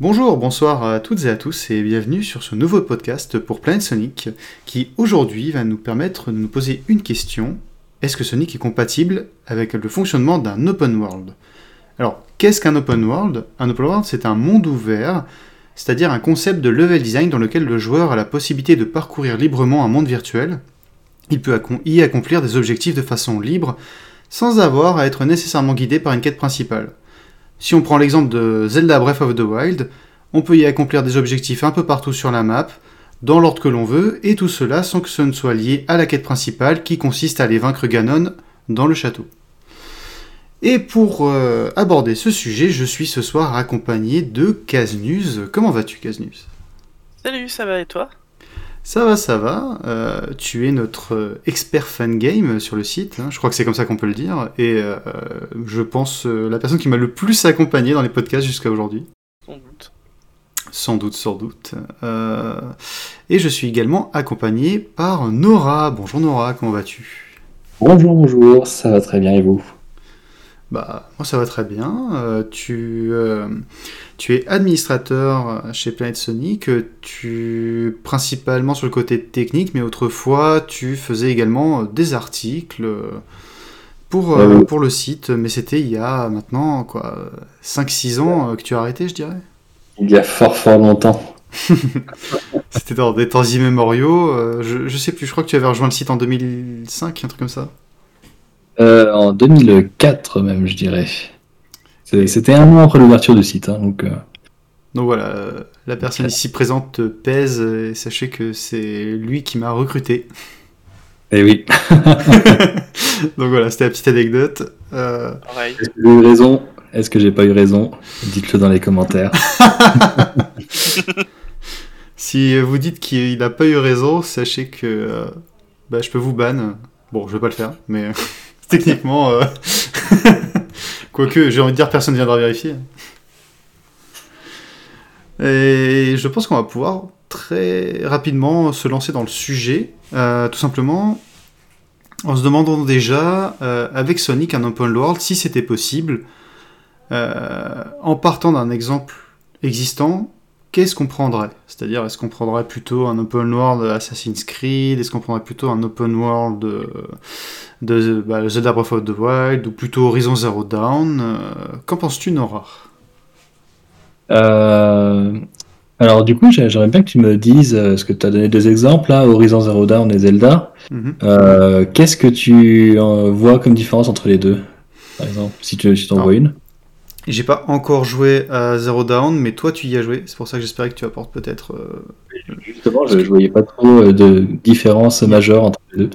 Bonjour, bonsoir à toutes et à tous et bienvenue sur ce nouveau podcast pour Planet Sonic qui aujourd'hui va nous permettre de nous poser une question. Est-ce que Sonic est compatible avec le fonctionnement d'un open world? Alors, qu'est-ce qu'un open world? Un open world, c'est un monde ouvert, c'est-à-dire un concept de level design dans lequel le joueur a la possibilité de parcourir librement un monde virtuel. Il peut y accomplir des objectifs de façon libre sans avoir à être nécessairement guidé par une quête principale. Si on prend l'exemple de Zelda Breath of the Wild, on peut y accomplir des objectifs un peu partout sur la map, dans l'ordre que l'on veut, et tout cela sans que ce ne soit lié à la quête principale qui consiste à aller vaincre Ganon dans le château. Et pour euh, aborder ce sujet, je suis ce soir accompagné de Kaznuz. Comment vas-tu Kaznuz Salut, ça va et toi? Ça va, ça va. Euh, tu es notre euh, expert fan game sur le site. Hein. je crois que c'est comme ça qu'on peut le dire. Et euh, je pense la personne qui m'a le plus accompagné dans les podcasts jusqu'à aujourd'hui. Sans doute. Sans doute, sans doute. et je suis également accompagné par Nora. Bonjour Nora, comment vas-tu? Bonjour, bonjour, ça va très bien et vous? Bah, moi ça va très bien. Euh, tu, euh, tu es administrateur chez Planet Sonic, tu principalement sur le côté technique, mais autrefois tu faisais également des articles pour, euh, pour le site, mais c'était il y a maintenant quoi 5-6 ans que tu as arrêté, je dirais. Il y a fort fort longtemps. c'était dans des temps immémoriaux. je, je sais plus, je crois que tu avais rejoint le site en 2005, un truc comme ça. Euh, en 2004 même, je dirais. C'était un an après l'ouverture du site. Hein, donc, euh. donc voilà, la personne ici présente pèse, et sachez que c'est lui qui m'a recruté. Eh oui. donc voilà, c'était la petite anecdote. Euh, Est-ce que j'ai eu raison? Est-ce que j'ai pas eu raison? Dites-le dans les commentaires. si vous dites qu'il n'a pas eu raison, sachez que bah, je peux vous ban. Bon, je vais pas le faire, mais techniquement. Euh, quoique, j'ai envie de dire, personne ne viendra vérifier. Et je pense qu'on va pouvoir très rapidement se lancer dans le sujet, euh, tout simplement en se demandant déjà, euh, avec Sonic, un open world, si c'était possible, en partant d'un exemple existant, qu'est-ce qu'on prendrait? C'est-à-dire, est-ce qu'on prendrait plutôt un open world Assassin's Creed? Est-ce qu'on prendrait plutôt un open world de, bah, Zelda Breath of the Wild ou plutôt Horizon Zero Dawn? Euh, Qu'en penses-tu, Nora? Euh, Alors, du coup, j'aimerais bien que tu me dises, euh, ce que tu as donné deux exemples, là, Horizon Zero Dawn et Zelda. Mhm. Qu'est-ce que tu vois comme différence entre les deux, par exemple, si tu si en vois une? J'ai pas encore joué à Zero Down, mais toi tu y as joué. C'est pour ça que j'espérais que tu apportes peut-être. Euh, Justement, je, voyais pas trop euh, de différence majeure entre les deux.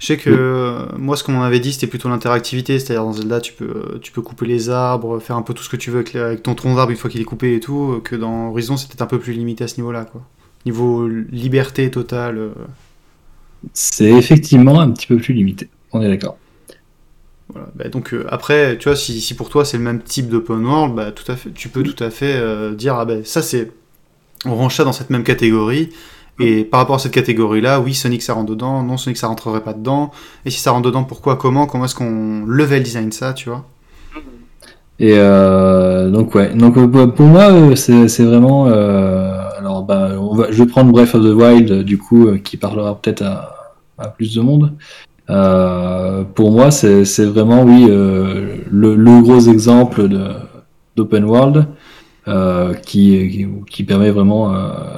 Je sais que euh, moi, ce qu'on m'avait dit, c'était plutôt l'interactivité. C'est-à-dire dans Zelda, tu peux, tu peux couper les arbres, faire un peu tout ce que tu veux avec, ton tronc d'arbre une fois qu'il est coupé et tout. Que dans Horizon, c'était un peu plus limité à ce niveau-là, quoi. Niveau liberté totale. C'est effectivement un petit peu plus limité. On est d'accord. Bah, donc euh, après, tu vois, si, pour toi c'est le même type d'open world, bah, tout à fait, tu peux tout à fait euh, dire ah ben ça c'est on range ça dans cette même catégorie. Et par rapport à cette catégorie-là, oui, Sonic ça rentre dedans, non, Sonic ça rentrerait pas dedans. Et si ça rentre dedans, pourquoi, comment, comment est-ce qu'on level design ça, tu vois? Et euh, donc ouais, donc pour moi c'est vraiment, alors bah, je vais prendre Breath of the Wild du coup qui parlera peut-être à, à, plus de monde. Euh, pour moi, c'est vraiment, oui, euh, le, gros exemple d'open world euh, qui, qui, permet vraiment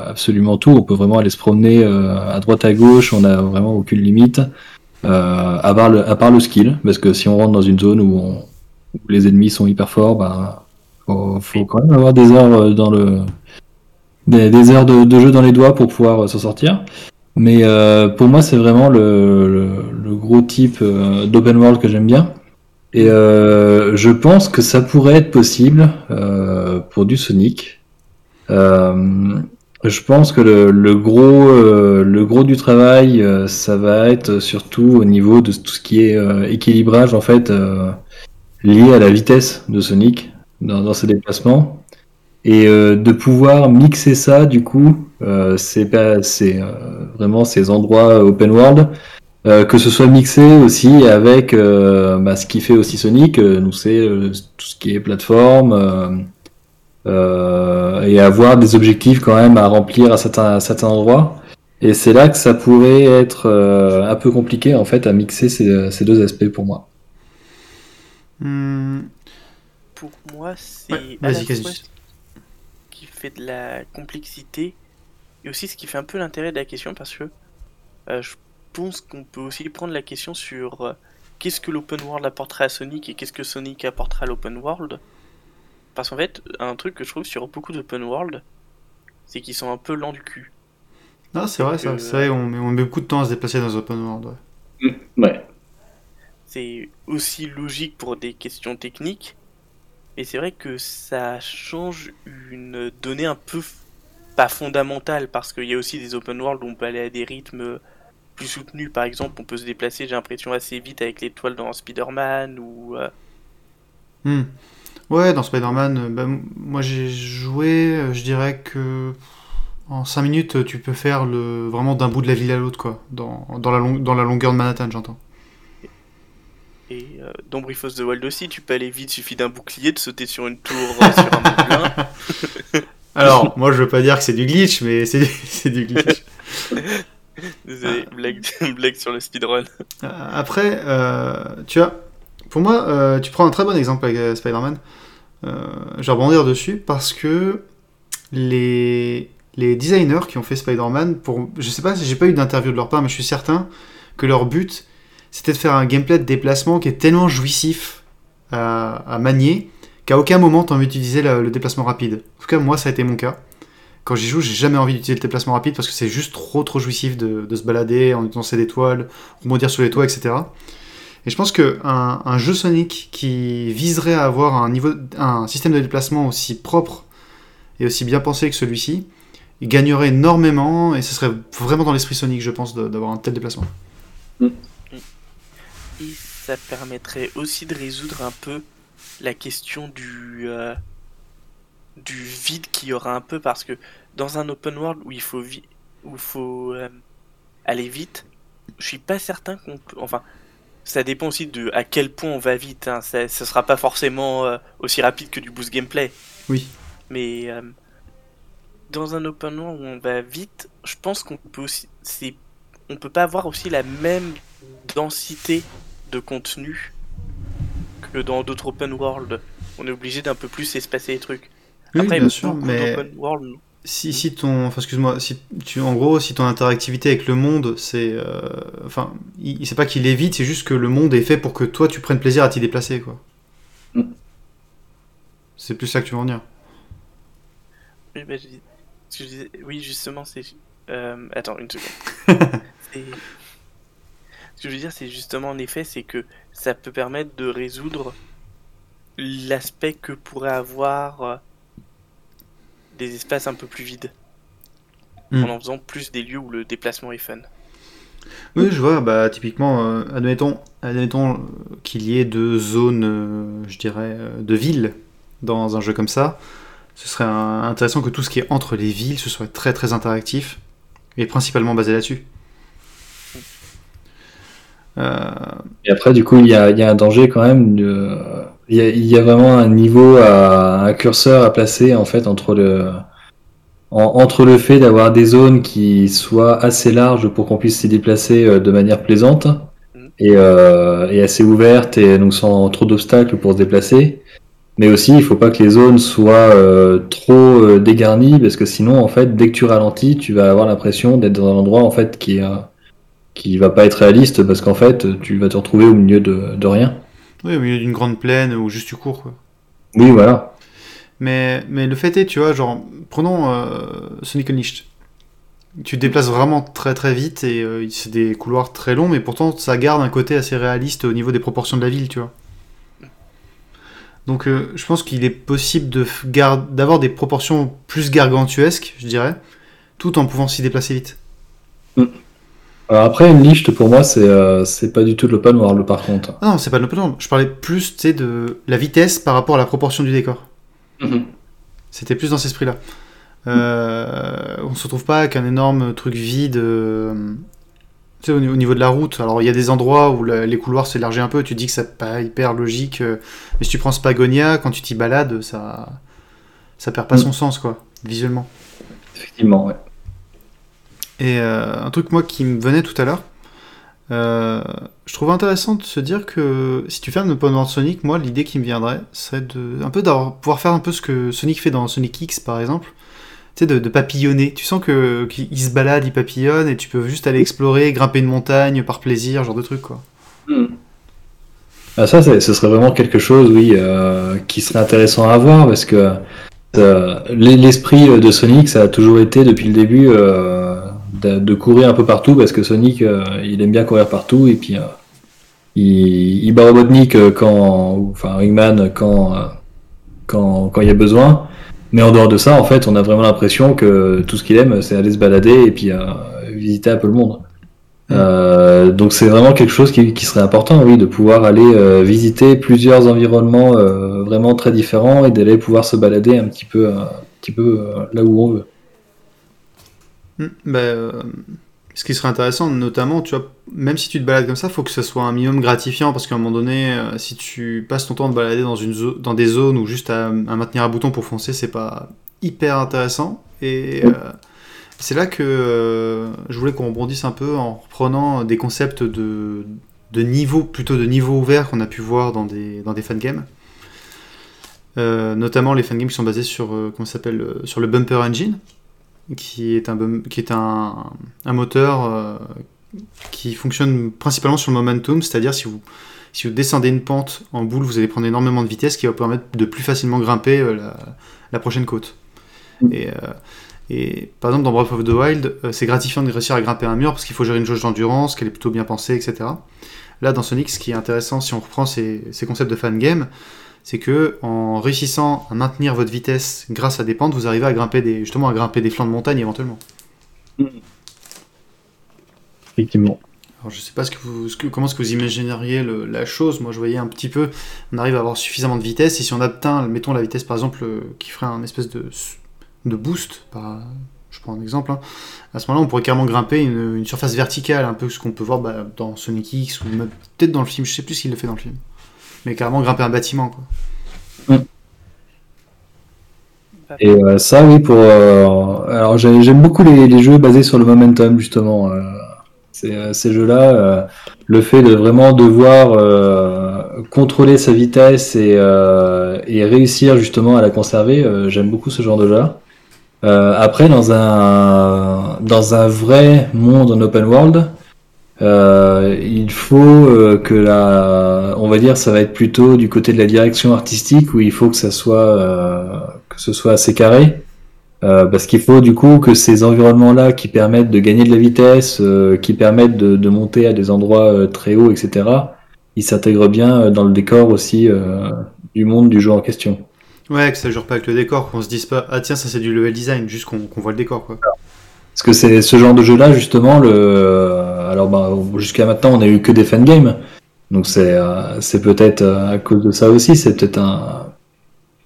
absolument tout. On peut vraiment aller se promener à droite à gauche, on n'a vraiment aucune limite, à, part le, à part le skill, parce que si on rentre dans une zone où, les ennemis sont hyper forts, bah, faut, quand même avoir des heures dans le des, heures de, de, jeu dans les doigts pour pouvoir s'en sortir. Mais euh, pour moi, c'est vraiment le, le, gros type euh, d'open world que j'aime bien. Et euh, je pense que ça pourrait être possible euh, pour du Sonic. Je pense que le, le gros, le gros du travail, ça va être surtout au niveau de tout ce qui est équilibrage en fait lié à la vitesse de Sonic dans, ses déplacements et de pouvoir mixer ça du coup c'est vraiment ces endroits open world euh, que ce soit mixé aussi avec bah, ce qui fait aussi Sonic nous c'est tout ce qui est plateforme euh, et avoir des objectifs quand même à remplir à certains, à certains endroits. Et c'est là que ça pourrait être euh, un peu compliqué en fait à mixer ces, ces deux aspects pour moi. Hmm, Pour moi, c'est Ouais, qui fait de la complexité et aussi ce qui fait un peu l'intérêt de la question parce que euh, je pense qu'on peut aussi prendre la question sur euh, qu'est-ce que l'open world apporterait à Sonic et qu'est-ce que Sonic apporterait à l'open world? Parce qu'en fait, un truc que je trouve sur beaucoup d'open world, c'est qu'ils sont un peu lents du cul. Non, c'est vrai, ça. que- C'est vrai, on met, on met beaucoup de temps à se déplacer dans les open world. ouais. Ouais. C'est aussi logique pour des questions techniques, mais c'est vrai que ça change une donnée un peu pas fondamentale parce qu'il y a aussi des open world où on peut aller à des rythmes plus soutenus. Par exemple, on peut se déplacer, j'ai l'impression, assez vite avec l'étoile dans Spider-Man ou. euh, Hmm. Ouais, dans Spider-Man, euh, bah, moi j'ai joué, euh, je dirais que en 5 minutes, tu peux faire le vraiment d'un bout de la ville à l'autre, quoi. Dans, dans, la long- dans la longueur de Manhattan, j'entends. Et euh, dans Brief of the Wild aussi, tu peux aller vite, suffit d'un bouclier, de sauter sur une tour, euh, sur un moulin. Alors, moi je veux pas dire que c'est du glitch, mais c'est c'est du glitch. Désolé, blague, blague sur le speedrun. Euh, Après, euh, tu vois, pour moi, euh, tu prends un très bon exemple avec Spider-Man. Euh, je vais rebondir dessus parce que les, les designers qui ont fait Spider-Man, pour, je sais pas si j'ai pas eu d'interview de leur part, mais je suis certain que leur but c'était de faire un gameplay de déplacement qui est tellement jouissif à, à manier qu'à aucun moment tu envie d'utiliser le, le déplacement rapide. En tout cas, moi ça a été mon cas. Quand j'y joue, j'ai jamais envie d'utiliser le déplacement rapide parce que c'est juste trop trop jouissif de, de se balader en utilisant ses étoiles, rebondir sur les toits, etc. Et je pense que un, un jeu Sonic qui viserait à avoir un niveau, un système de déplacement aussi propre et aussi bien pensé que celui-ci, il gagnerait énormément et ce serait vraiment dans l'esprit Sonic, je pense, d'avoir un tel déplacement. Et ça permettrait aussi de résoudre un peu la question du, euh, du vide qu'il y aura un peu parce que dans un open world où il faut, vi- où il faut euh, aller vite, je suis pas certain qu'on peut. Enfin, ça dépend aussi de à quel point on va vite. Hein. Ça, ça sera pas forcément euh, aussi rapide que du boost gameplay. Oui. Mais euh, dans un open world où on va vite, je pense qu'on peut aussi. On peut pas avoir aussi la même densité de contenu que dans d'autres open world. On est obligé d'un peu plus espacer les trucs. Oui, Après, bien sûr, mais d'open world, si, si ton, enfin, excuse-moi, si tu, en gros, si ton interactivité avec le monde, c'est, euh, enfin, il, c'est pas qu'il est vite, c'est juste que le monde est fait pour que toi tu prennes plaisir à t'y déplacer, quoi. Mm. C'est plus ça que tu veux en dire. Oui, bah, je je disais- oui, justement, c'est. euh, attends, une seconde. Ce que je veux dire, c'est justement, en effet, c'est que ça peut permettre de résoudre l'aspect que pourrait avoir euh, des espaces un peu plus vides. Hmm. En en faisant plus des lieux où le déplacement est fun. Oui, je vois, bah typiquement, euh, admettons, admettons qu'il y ait deux zones, euh, je dirais, euh, de villes dans un jeu comme ça. Ce serait un- intéressant que tout ce qui est entre les villes, ce soit très très interactif et principalement basé là-dessus. Euh, Et après, du coup, il y a, il y a un danger quand même. De... Il, y a, il y a vraiment un niveau, à, un curseur à placer en fait entre le, en- entre le fait d'avoir des zones qui soient assez larges pour qu'on puisse s'y déplacer euh, de manière plaisante et, euh, et assez ouvertes et donc sans trop d'obstacles pour se déplacer. Mais aussi, il faut pas que les zones soient euh, trop euh, dégarnies parce que sinon, en fait, dès que tu ralentis, tu vas avoir l'impression d'être dans un endroit en fait qui est, qui va pas être réaliste parce qu'en fait, tu vas te retrouver au milieu de, de rien. oui, au milieu d'une grande plaine où juste tu cours, quoi. Oui, voilà. Mais, mais le fait est, tu vois, genre, prenons euh, Sonic Unleashed. Tu te déplaces vraiment très très vite et euh, c'est des couloirs très longs, mais pourtant ça garde un côté assez réaliste au niveau des proportions de la ville, tu vois. Donc euh, je pense qu'il est possible de gar- d'avoir des proportions plus gargantuesques, je dirais, tout en pouvant s'y déplacer vite. Alors après, une liste pour moi, c'est euh, c'est pas du tout de l'open world par contre. Ah non, c'est pas de l'open world. Je parlais plus, de la vitesse par rapport à la proportion du décor. C'était plus dans cet esprit-là. Euh, on se retrouve pas avec un énorme truc vide euh, tu sais, au, au niveau de la route. Alors il y a des endroits où la- les couloirs s'élargissent un peu, tu dis que c'est pas hyper logique. euh, mais si tu prends Spagonia, quand tu t'y balades, ça, ça perd pas Mm. son sens, quoi, visuellement. Effectivement, ouais. Et euh, un truc, moi, qui me venait tout à l'heure, euh, je trouve intéressant de se dire que si tu fais un open world Sonic, moi, l'idée qui me viendrait serait de un peu d'avoir pouvoir faire un peu ce que Sonic fait dans Sonic X, par exemple. Tu sais, de, de papillonner. Tu sens que qu'il il se balade, il papillonne, et tu peux juste aller explorer, grimper une montagne par plaisir, genre de truc, quoi. Ah, ça, c'est- ce serait vraiment quelque chose, oui, euh, qui serait intéressant à voir parce que euh, l'e- l'esprit de Sonic, ça a toujours été depuis le début euh, de, de courir un peu partout parce que Sonic, euh, il aime bien courir partout et puis euh, il, il bat Robotnik euh, quand, enfin Ringman quand, quand, quand il y a besoin. Mais en dehors de ça, en fait, on a vraiment l'impression que tout ce qu'il aime, c'est aller se balader et puis euh, visiter un peu le monde. Euh, donc c'est vraiment quelque chose qui, qui serait important, oui, de pouvoir aller euh, visiter plusieurs environnements vraiment très différents et d'aller pouvoir se balader un petit peu, un petit peu là où on veut. Hmm, bah, euh, ce qui serait intéressant, notamment, tu vois, même si tu te balades comme ça, faut que ce soit un minimum gratifiant, parce qu'à un moment donné, euh, si tu passes ton temps te balader dans, une dans des zones où juste à, maintenir un bouton pour foncer, c'est pas hyper intéressant. Et euh, c'est là que je voulais qu'on rebondisse un peu en reprenant des concepts de, de niveau, plutôt de niveau ouvert qu'on a pu voir dans des, dans des fangames. Notamment les fangames qui sont basés sur, comment s'appelle, sur le Bumper Engine qui est un, qui est un, un moteur euh, qui fonctionne principalement sur le momentum, c'est-à-dire si vous, si vous descendez une pente en boule, vous allez prendre énormément de vitesse, qui va vous permettre de plus facilement grimper euh, la, la prochaine côte. Mm. Et, euh, et par exemple, dans Breath of the Wild, c'est gratifiant de réussir à grimper un mur parce qu'il faut gérer une jauge d'endurance, qu'elle est plutôt bien pensée, etc. Là, dans Sonic, ce qui est intéressant, si on reprend ces, ces concepts de fangame, c'est que en réussissant à maintenir votre vitesse grâce à des pentes, vous arrivez à grimper des, justement à grimper des flancs de montagne éventuellement. Effectivement. Alors, je sais pas ce que vous, ce que- comment est-ce que vous imagineriez le- la chose. Moi, je voyais un petit peu, on arrive à avoir suffisamment de vitesse, et si on atteint, mettons la vitesse par exemple, euh, qui ferait un espèce de, de boost, par, je prends un exemple, hein, à ce moment-là, on pourrait carrément grimper une, une surface verticale, un peu ce qu'on peut voir bah, dans Sonic X, ou peut-être dans le film, je sais plus s'il le fait dans le film. Mais carrément grimper un bâtiment, quoi. Et euh, ça, oui, pour. euh, alors j'ai- j'aime beaucoup les, les jeux basés sur le momentum, justement. euh, ces, euh, ces jeux-là, euh, le fait de vraiment devoir euh, contrôler sa vitesse et, euh, et réussir justement à la conserver, euh, j'aime beaucoup ce genre de jeu. Euh, après, dans un, dans un vrai monde en open world, euh, il faut euh, que la, on va dire, ça va être plutôt du côté de la direction artistique où il faut que ça soit, euh, que ce soit assez carré, parce qu'il faut du coup que ces environnements-là qui permettent de gagner de la vitesse, qui permettent de, de monter à des endroits très hauts, etc. Ils s'intègrent bien dans le décor aussi du monde du jeu en question. Ouais, que ça jure pas avec le décor, qu'on se dise pas, ah tiens, ça c'est du level design, juste qu'on qu'on voit le décor, quoi. Parce que c'est ce genre de jeu-là, justement, le... alors bah, jusqu'à maintenant, on a eu que des fangames. Donc c'est euh, peut-être euh, à cause de ça aussi, c'est peut-être un,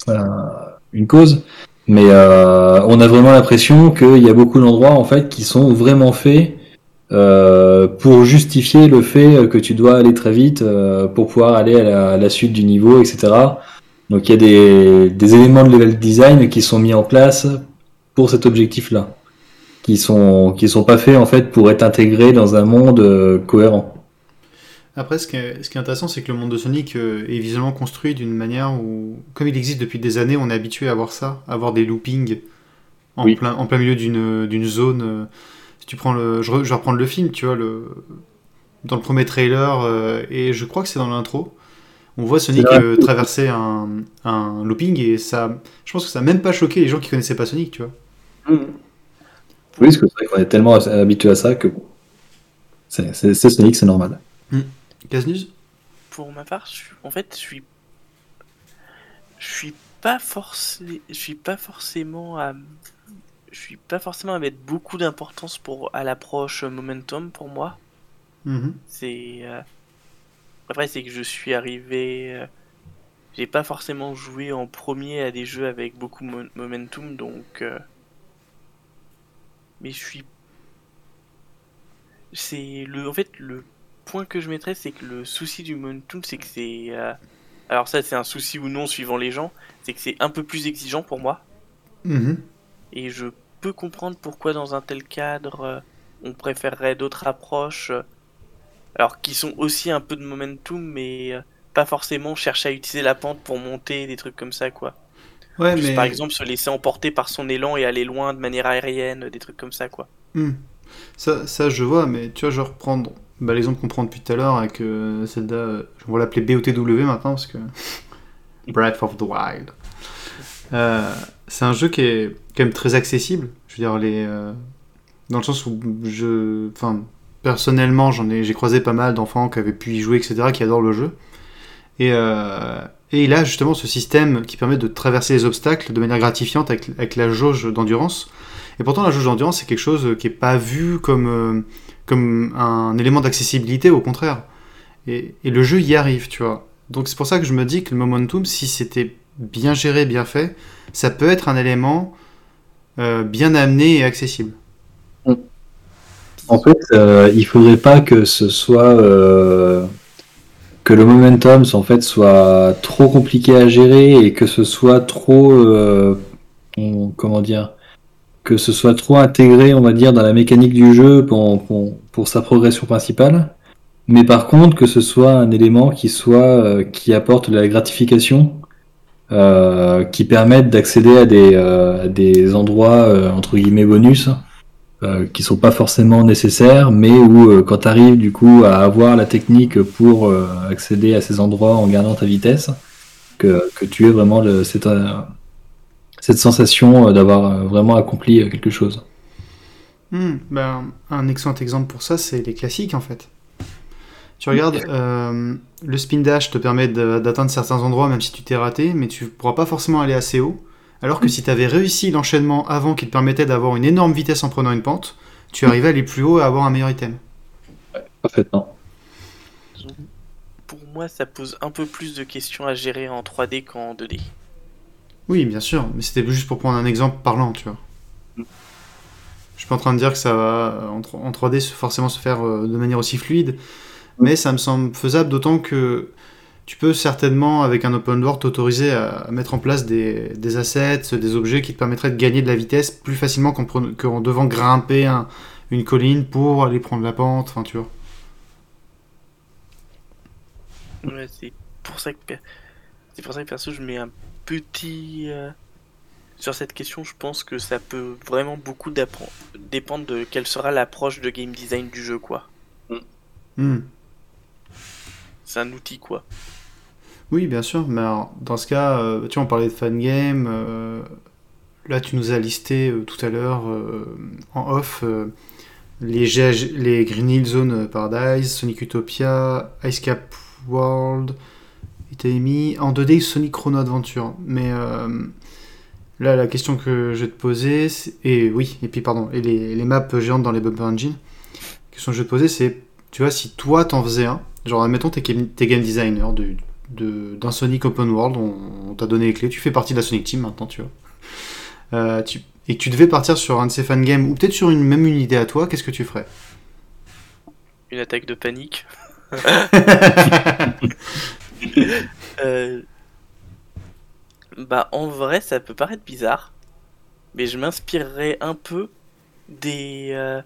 un- une cause. Mais euh, on a vraiment l'impression qu'il y a beaucoup d'endroits en fait qui sont vraiment faits pour justifier le fait que tu dois aller très vite pour pouvoir aller à la, suite du niveau, etc. Donc il y a des, des éléments de level design qui sont mis en place pour cet objectif-là qui sont qui sont pas faits en fait pour être intégrés dans un monde euh, cohérent. Après, ce qui est, ce qui est intéressant, c'est que le monde de Sonic euh, est visuellement construit d'une manière où, comme il existe depuis des années, on est habitué à voir ça, à voir des loopings en, Oui. plein, en plein milieu d'une d'une zone. euh, Si tu prends le, je, re- je vais reprendre le film, tu vois, le, dans le premier trailer, euh, et je crois que c'est dans l'intro, on voit Sonic euh, traverser un, un looping, et ça, je pense que ça a même pas choqué les gens qui connaissaient pas Sonic, tu vois. Oui, parce que c'est vrai qu'on est tellement habitué à ça que bon, c'est Sonic, c'est normal. Casnus Pour ma part, je en fait, je suis, je suis pas forcé, je suis pas forcément à, je suis pas forcément à mettre beaucoup d'importance pour à l'approche momentum pour moi. Mhm. C'est euh, après c'est que je suis arrivé, euh, j'ai pas forcément joué en premier à des jeux avec beaucoup de momentum, donc euh, mais je suis, c'est le, en fait le point que je mettrais, c'est que le souci du momentum, c'est que c'est, euh, alors ça c'est un souci ou non suivant les gens, c'est que c'est un peu plus exigeant pour moi. Mhm. Et je peux comprendre pourquoi dans un tel cadre, euh, on préférerait d'autres approches, euh, alors qui sont aussi un peu de momentum, mais pas forcément chercher à utiliser la pente pour monter, des trucs comme ça, quoi. Ouais, mais par exemple se laisser emporter par son élan et aller loin de manière aérienne, des trucs comme ça, quoi. Hmm. ça, ça, je vois, mais tu vois, je vais reprendre bah, l'exemple qu'on prend depuis tout à l'heure avec euh, Zelda, euh, on va l'appeler BOTW maintenant parce que Breath of the Wild. Euh, c'est un jeu qui est quand même très accessible. Je veux dire, les, euh, dans le sens où je, enfin, personnellement, j'en ai, j'ai croisé pas mal d'enfants qui avaient pu y jouer, etc., qui adorent le jeu. Et, euh, et il a justement ce système qui permet de traverser les obstacles de manière gratifiante avec, la jauge d'endurance. Et pourtant, la jauge d'endurance, c'est quelque chose qui est pas vu comme, euh, comme un élément d'accessibilité, au contraire. Et, et le jeu y arrive, tu vois. Donc c'est pour ça que je me dis que le momentum, si c'était bien géré, bien fait, ça peut être un élément euh, bien amené et accessible. En fait, euh, il faudrait pas que ce soit euh, que le momentum en fait soit trop compliqué à gérer et que ce soit trop euh, comment dire que ce soit trop intégré, on va dire, dans la mécanique du jeu pour, pour, pour sa progression principale. Mais par contre, que ce soit un élément qui soit euh, qui apporte de la gratification, euh, qui permette d'accéder à des, des endroits entre guillemets bonus euh, qui sont pas forcément nécessaires, mais où euh, quand tu arrives du coup à avoir la technique pour euh, accéder à ces endroits en gardant ta vitesse, que, que tu aies vraiment le, cette, euh, cette sensation d'avoir vraiment accompli quelque chose. Hmm, ben, un excellent exemple pour ça, c'est les classiques en fait. Tu regardes, le spin dash te permet d'atteindre certains endroits même si tu t'es raté, mais tu pourras pas forcément aller assez haut. Alors que si tu avais réussi l'enchaînement avant qui te permettait d'avoir une énorme vitesse en prenant une pente, tu arrivais à aller plus haut et à avoir un meilleur item. Parfaitement. Pour moi, ça pose un peu plus de questions à gérer en 3D qu'en 2D. Oui, bien sûr, mais c'était juste pour prendre un exemple parlant, tu vois. Je suis pas en train de dire que ça va en, tro- en 3D se- forcément se faire euh, de manière aussi fluide, mais ça me semble faisable d'autant que tu peux certainement, avec un open world, t'autoriser à, mettre en place des, des assets, des objets qui te permettraient de gagner de la vitesse plus facilement qu'en prenant- qu'en devant grimper un- une colline pour aller prendre la pente, enfin tu vois. Ouais, c'est pour ça que c'est pour ça que perso je mets un petit euh, sur cette question. Je pense que ça peut vraiment beaucoup dépendre de quelle sera l'approche de game design du jeu quoi. Hmm. C'est un outil quoi. Oui, bien sûr, mais alors, dans ce cas, euh, tu vois, on parlait de fangame, euh, là tu nous as listé euh, tout à l'heure euh, en off les, Green Hill Zone Paradise, Sonic Utopia, Ice Cap World, mis en 2D Sonic Chrono Adventure. Mais là, la question que je vais te poser, et oui, et puis pardon, et les, maps géantes dans les Bumper Engine, la question que je vais te poser, c'est, tu vois, si toi t'en faisais un, genre admettons t'es game, designer de, de- d'un Sonic Open World, on, on t'a donné les clés, tu fais partie de la Sonic Team maintenant, tu vois. Euh, tu- et que tu devais partir sur un de ces fangames, ou peut-être sur une, même une idée à toi, qu'est-ce que tu ferais? Une attaque de panique. Euh, Bah en vrai ça peut paraître bizarre, mais je m'inspirerais un peu des euh,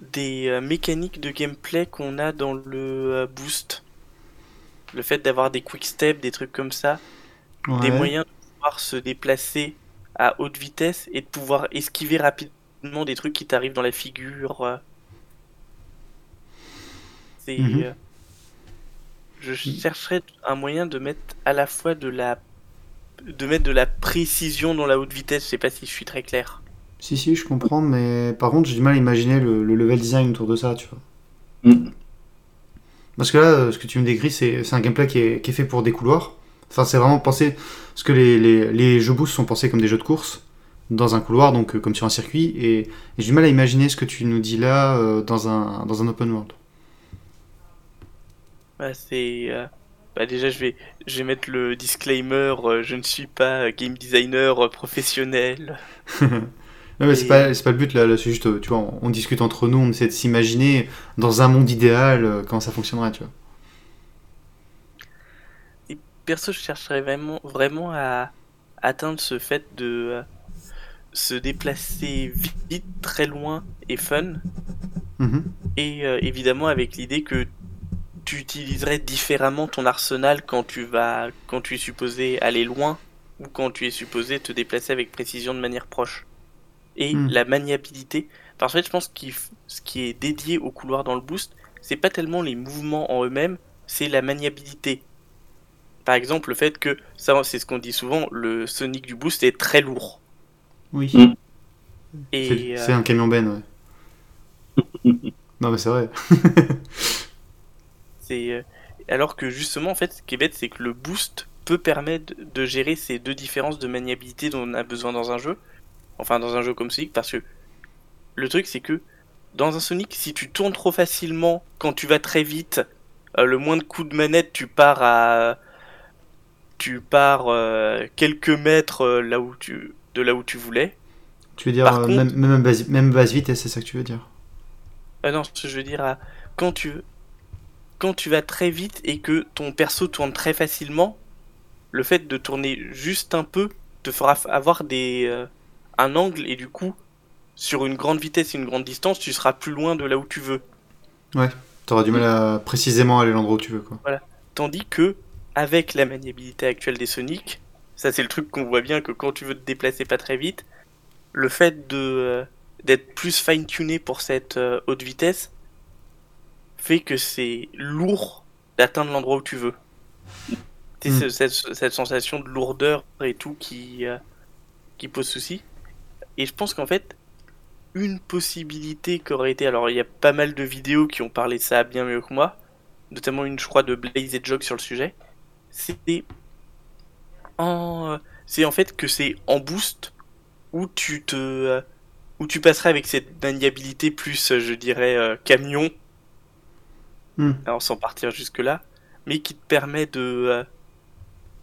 des mécaniques de gameplay qu'on a dans le boost. Le fait d'avoir des quick steps, des trucs comme ça, des moyens de pouvoir se déplacer à haute vitesse et de pouvoir esquiver rapidement des trucs qui t'arrivent dans la figure. euh. C'est Mhm. euh, je chercherais un moyen de mettre à la fois de la de mettre de la précision dans la haute vitesse, je sais pas si je suis très clair. Si, si, je comprends, mais par contre, j'ai du mal à imaginer le, le level design autour de ça, tu vois. Mm. Parce que là, ce que tu me décris, c'est un gameplay qui est, qui est fait pour des couloirs. Enfin, c'est vraiment pensé. Parce que les, les, les jeux boost sont pensés comme des jeux de course, dans un couloir, donc euh, comme sur un circuit. Et, et j'ai du mal à imaginer ce que tu nous dis là euh, dans, un, dans un open world. Bah, c'est euh, bah déjà je vais je vais mettre le disclaimer, euh, je ne suis pas game designer professionnel. Mais c'est Et- pas, c'est pas le but là, là, c'est juste, euh, tu vois, on, on discute entre nous, on essaie de s'imaginer dans un monde idéal euh, comment ça fonctionnerait, tu vois. Perso, je chercherais vraiment, vraiment à atteindre ce fait de, euh, se déplacer vite, très loin et fun. Mhm. Et euh, évidemment avec l'idée que tu utiliserais différemment ton arsenal quand tu vas quand tu es supposé aller loin ou quand tu es supposé te déplacer avec précision de manière proche. Et Hmm. la maniabilité, parce que en fait, je pense que ce qui est dédié au couloir dans le boost, c'est pas tellement les mouvements en eux-mêmes, c'est la maniabilité. Par exemple, le fait que, ça c'est ce qu'on dit souvent, le Sonic du boost est très lourd. Oui. Mm. Et C'est euh, c'est un camion Ben, ouais. non, mais c'est vrai. C'est euh, alors que justement en fait ce qui est bête c'est que le boost peut permettre de gérer ces deux différences de maniabilité dont on a besoin dans un jeu. Enfin dans un jeu comme Sonic parce que le truc c'est que dans un Sonic si tu tournes trop facilement quand tu vas très vite euh, le moins de coups de manette tu pars à tu pars euh, quelques mètres euh, là où tu de là où tu voulais. Tu veux dire, Par contre- même, même, base, même base vitesse, c'est ça que tu veux dire? Ah non, je veux dire, quand tu quand tu vas très vite et que ton perso tourne très facilement, le fait de tourner juste un peu te fera avoir des un angle et du coup sur une grande vitesse et une grande distance, tu seras plus loin de là où tu veux. T'auras du mal à précisément aller l'endroit où tu veux, quoi. Tandis que avec la maniabilité actuelle des Sonic, ça c'est le truc qu'on voit bien que quand tu veux te déplacer pas très vite, le fait de euh, d'être plus fine tuné pour cette euh, haute vitesse fait que c'est lourd d'atteindre l'endroit où tu veux. C'est Mm. ce- cette, cette sensation de lourdeur et tout qui euh, qui pose souci. Et je pense qu'en fait une possibilité qu'aurait été alors il y a pas mal de vidéos qui ont parlé de ça bien mieux que moi notamment une je crois de Blaze et Jog sur le sujet, c'est en c'est en fait que c'est en boost où tu te où tu passerais avec cette maniabilité plus je dirais euh, camion Hmm. alors sans partir jusque là mais qui te permet de euh,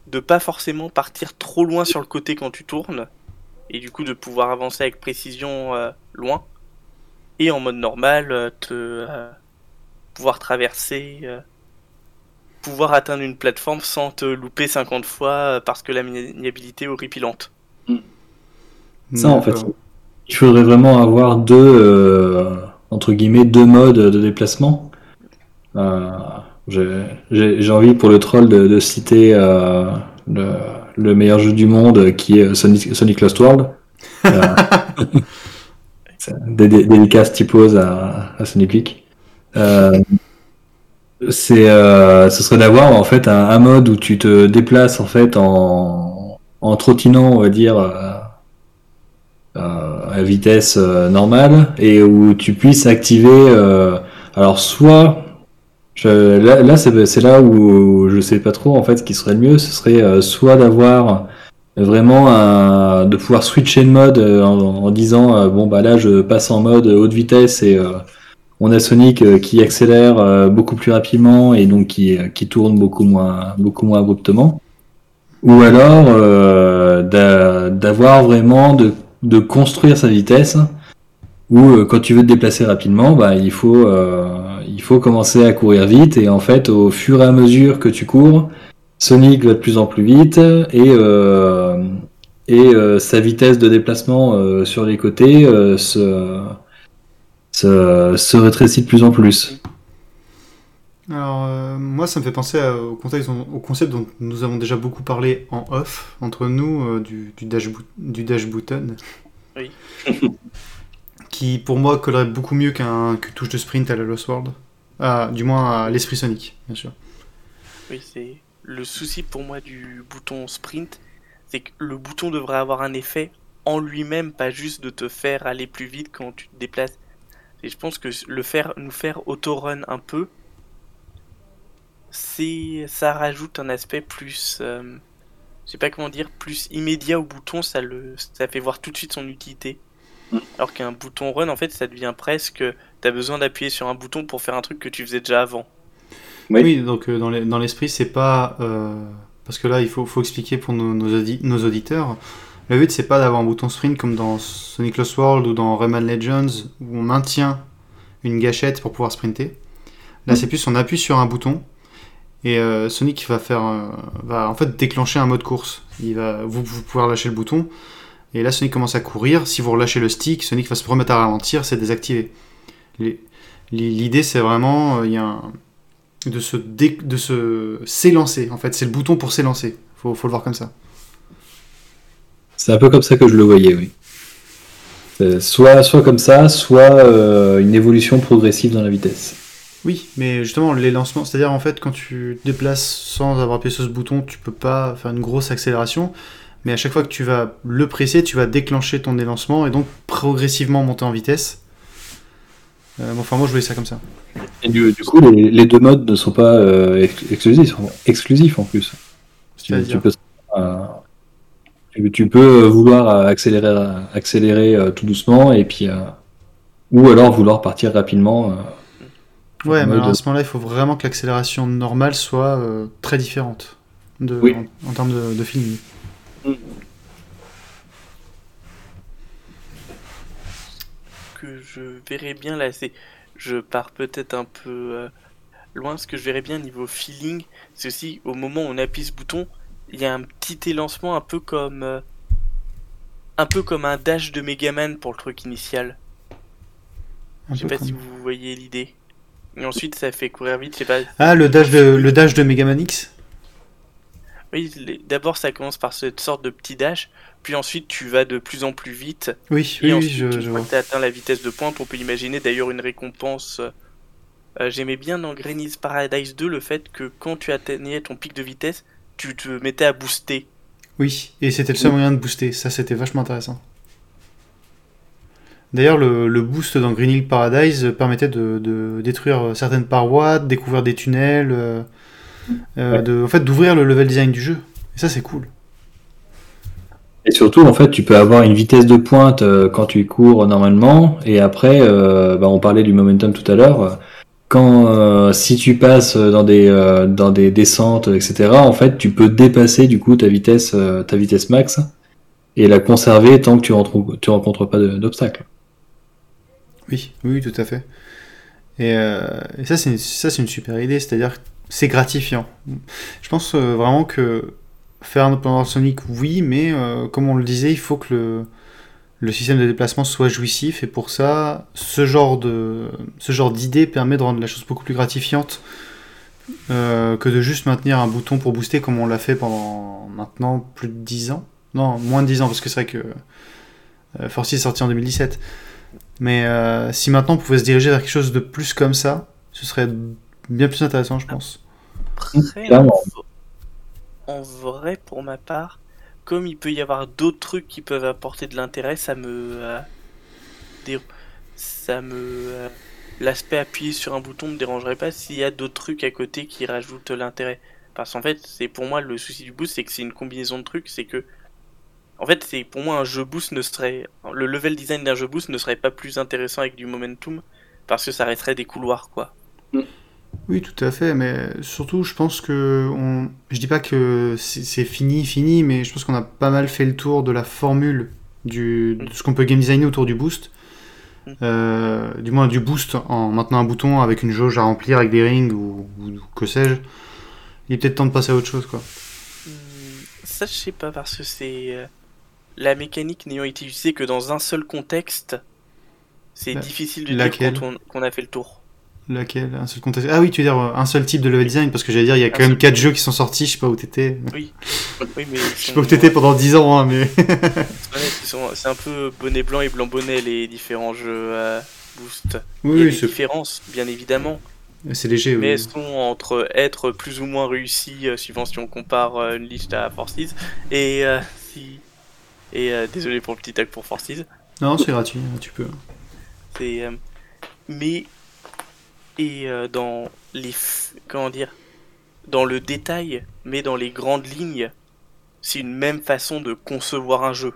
de pas forcément partir trop loin sur le côté quand tu tournes et du coup de pouvoir avancer avec précision euh, loin et en mode normal euh, te euh, pouvoir traverser euh, pouvoir atteindre une plateforme sans te louper 50 fois euh, parce que la maniabilité est horripilante. Ça, en fait. Il faudrait vraiment avoir deux, euh, entre guillemets, deux modes de déplacement. Euh, j'ai- envie pour le troll de, de citer euh, le, le meilleur jeu du monde qui est Sonic, Sonic Lost World. Euh, des, des, dédicace typose à, à Sonic Week. Euh, c'est, euh, ce serait d'avoir en fait un, un mode où tu te déplaces en fait en, en trottinant, on va dire, euh, euh, à vitesse euh, normale et où tu puisses activer. euh, alors soit je- là, là c'est là où je sais pas trop en fait ce qui serait le mieux. Ce serait euh, soit d'avoir vraiment de pouvoir switcher de mode euh, en, disant euh, bon bah là je passe en mode haute vitesse et on a Sonic qui accélère beaucoup plus rapidement et donc qui, qui tourne beaucoup moins beaucoup moins abruptement ou alors d'a- d'avoir vraiment de, de construire sa vitesse euh, quand tu veux te déplacer rapidement bah il faut il faut commencer à courir vite et en fait au fur et à mesure que tu cours Sonic va de plus en plus vite et euh, et euh, sa vitesse de déplacement euh, sur les côtés euh, se, se se rétrécit de plus en plus. Alors, euh, moi, ça me fait penser à- au, contexte, au concept dont nous avons déjà beaucoup parlé en off, entre nous, euh, du, du, dash du dash button. Oui. qui, pour moi, collerait beaucoup mieux qu'un qu'une touche de sprint à la Lost World. Ah, du moins, à l'esprit Sonic, bien sûr. Oui, c'est le souci pour moi du bouton sprint, c'est que le bouton devrait avoir un effet en lui-même, pas juste de te faire aller plus vite quand tu te déplaces. Et je pense que le faire, nous faire auto-run un peu, c'est, ça rajoute un aspect plus, euh, je sais pas comment dire, plus immédiat au bouton, ça le, ça fait voir tout de suite son utilité. Alors qu'un bouton run, en fait, ça devient presque, t'as besoin d'appuyer sur un bouton pour faire un truc que tu faisais déjà avant. Oui. Oui, donc euh, dans les- dans l'esprit, c'est pas. euh, parce que là, il faut, faut expliquer pour nos, nos, audi- nos auditeurs. Le but, c'est pas d'avoir un bouton sprint comme dans Sonic Lost World ou dans Rayman Legends, où on maintient une gâchette pour pouvoir sprinter. Là, Mm. c'est plus on appuie sur un bouton et euh, Sonic va faire, euh, va en fait déclencher un mode course. Il va, vous, vous pouvoir lâcher le bouton, Et là, Sonic commence à courir. Si vous relâchez le stick, Sonic va se remettre à ralentir, c'est désactivé. L'idée, c'est vraiment, euh, il y a un- de se dé- de se s'élancer. En fait, c'est le bouton pour s'élancer. Faut, faut le voir comme ça. C'est un peu comme ça que je le voyais, oui. Euh, Soit, soit comme ça, soit euh, une évolution progressive dans la vitesse. Oui, mais justement, les lancements, c'est-à-dire en fait, quand tu te déplaces sans avoir appuyé sur ce bouton, tu peux pas faire une grosse accélération. Mais à chaque fois que tu vas le presser, tu vas déclencher ton élancement et donc progressivement monter en vitesse. Euh, bon, enfin, moi, je voyais ça comme ça. Et du, du coup, les, les deux modes ne sont pas euh, ex- exclusifs, exclusifs en plus. Tu, C'est-à-dire tu peux, euh, tu, tu peux vouloir accélérer, accélérer tout doucement et puis, ou alors vouloir partir rapidement. euh. Ouais, mais à ce moment-là, il faut vraiment que l'accélération normale soit euh, très différente de, Oui. en, en termes de, de feeling. que je verrais bien là, c'est je pars peut-être un peu euh, loin. Ce que je verrais bien niveau feeling, c'est aussi au moment où on appuie ce bouton, il y a un petit élancement un peu comme euh, un peu comme un dash de Megaman pour le truc initial. Un Je sais pas comme- si vous voyez l'idée. Et ensuite ça fait courir vite, je sais pas. Ah, le dash de, le dash de Megaman X? Oui, d'abord ça commence par cette sorte de petit dash, puis ensuite tu vas de plus en plus vite. Oui, Et oui, oui, ensuite, je, vois. tu atteint la vitesse de pointe, on peut imaginer d'ailleurs une récompense. euh, euh, J'aimais bien dans Granny's Paradise 2 le fait que quand tu atteignais ton pic de vitesse, tu te mettais à booster. Oui, et c'était le seul moyen de booster. Ça, c'était vachement intéressant. D'ailleurs, le, le boost dans Green Hill Paradise permettait de, de détruire certaines parois, de découvrir des tunnels, euh, euh, Ouais. de, en fait, d'ouvrir le level design du jeu. Et ça, c'est cool. Et surtout, en fait, tu peux avoir une vitesse de pointe euh, quand tu cours normalement, et après, euh, bah, on parlait du momentum tout à l'heure. Quand euh, si tu passes dans des dans des descentes, etc. En fait, tu peux dépasser du coup ta vitesse ta vitesse max et la conserver tant que tu rencontres tu rencontres pas d'obstacles. Oui, oui, tout à fait. Et, et ça, c'est ça, c'est une super idée. C'est-à-dire c'est gratifiant. Je pense vraiment que faire un open world Sonic, oui, mais euh, comme on le disait, il faut que le, le système de déplacement soit jouissif. Et pour ça, ce genre de ce genre d'idée permet de rendre la chose beaucoup plus gratifiante euh, que de juste maintenir un bouton pour booster comme on l'a fait pendant maintenant plus de 10 ans. Non, moins de 10 ans, parce que c'est vrai que euh, Force est sorti en 2017. Mais euh, si maintenant on pouvait se diriger vers quelque chose de plus comme ça, ce serait bien plus intéressant, je pense. Après, en, vrai, pour ma part, comme il peut y avoir d'autres trucs qui peuvent apporter de l'intérêt, ça me. euh, ça me. euh, L'aspect appuyé sur un bouton me dérangerait pas s'il y a d'autres trucs à côté qui rajoutent l'intérêt. Parce qu'en fait, c'est pour moi le souci du boost, c'est que c'est une combinaison de trucs, c'est que. En fait, c'est pour moi un jeu boost ne serait. Le level design d'un jeu boost ne serait pas plus intéressant avec du momentum, parce que ça resterait des couloirs, quoi. Oui, tout à fait, mais surtout, je pense que. On... Je dis pas que c'est fini, fini, mais je pense qu'on a pas mal fait le tour de la formule du... de ce qu'on peut game designer autour du boost. Mm. Euh, du moins du boost en maintenant un bouton avec une jauge à remplir avec des rings ou, ou que sais-je. Il est peut-être temps de passer à autre chose, quoi. Hmm, Ça, je sais pas, parce que c'est. euh, La mécanique n'ayant été utilisée que dans un seul contexte, c'est La- difficile de dire quand on, qu'on a fait le tour. Laquelle? Un seul contexte Ah oui, tu veux dire euh, un seul type de level design Parce que j'allais dire, il y a quand Un même seul 4 type. jeux qui sont sortis, je sais pas où t'étais. Oui, oui mais. Je sais pas où t'étais pendant 10 ans, hein, mais. C'est un peu bonnet blanc et blanc bonnet, les différents jeux euh, boost. oui, oui, c'est- différences, bien évidemment, c'est léger, oui. mais elles sont entre être plus ou moins réussi, euh, suivant si on compare euh, une liste à Forces, et euh, si. Et euh, désolé pour le petit tag pour Forces. Non, c'est gratuit, hein, tu peux. C'est euh, mais et euh, dans les f- comment dire dans le détail, mais dans les grandes lignes, c'est une même façon de concevoir un jeu.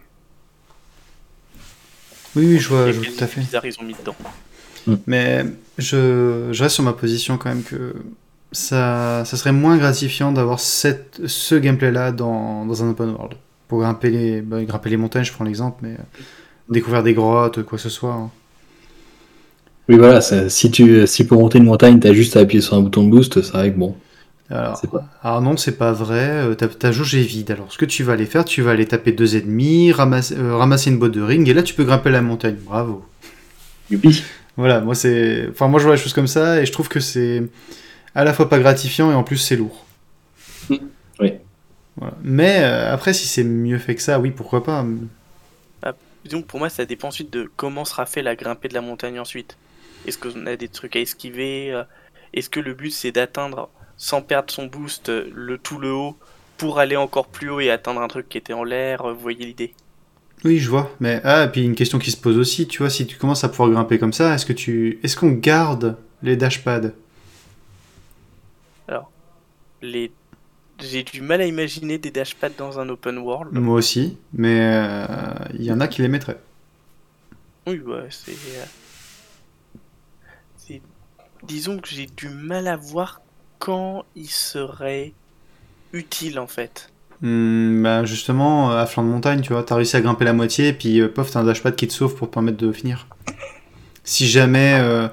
Oui, oui, je vois, je tout à fait. ils ont mis dedans. Mais je, je reste sur ma position quand même que ça, ça serait moins gratifiant d'avoir cette, ce gameplay-là dans, dans un open world. Pour grimper les, bah, grimper les montagnes, je prends l'exemple, mais euh, découvrir des grottes, quoi que ce soit. hein. Oui, voilà. Si tu si pour monter une montagne, t'as juste à appuyer sur un bouton de boost, c'est vrai que bon. Alors, pas- alors non, c'est pas vrai. Ta, ta jauge est vide. Alors, ce que tu vas aller faire, tu vas aller taper deux ennemis, ramasser, euh, ramasser une botte de ring, et là, tu peux grimper la montagne. Bravo. Youpi. Voilà, moi, c'est. Enfin, moi, je vois les choses comme ça, et je trouve que c'est à la fois pas gratifiant, et en plus, c'est lourd. Mm. Oui. Voilà. Mais euh, après, si c'est mieux fait que ça, oui, pourquoi pas. Donc pour moi, ça dépend ensuite de comment sera fait la grimpée de la montagne ensuite. Est-ce qu'on a des trucs à esquiver euh, Est-ce que le but c'est d'atteindre sans perdre son boost euh, le tout le haut pour aller encore plus haut et atteindre un truc qui était en l'air euh, Vous voyez l'idée? Oui, je vois. Mais ah, et puis une question qui se pose aussi, tu vois, si tu commences à pouvoir grimper comme ça, est-ce que tu, est-ce qu'on garde les dashpads Les... J'ai du mal à imaginer des dashpads dans un open world. Moi aussi, mais euh, il y en a qui les mettraient. Oui, ouais, c'est- Disons que j'ai du mal à voir quand il serait utile en fait. Hmm, bah justement, à flanc de montagne, tu vois, t'as réussi à grimper la moitié, et puis euh, pof, t'as un dashpad qui te sauve pour te permettre de finir. Si jamais, euh,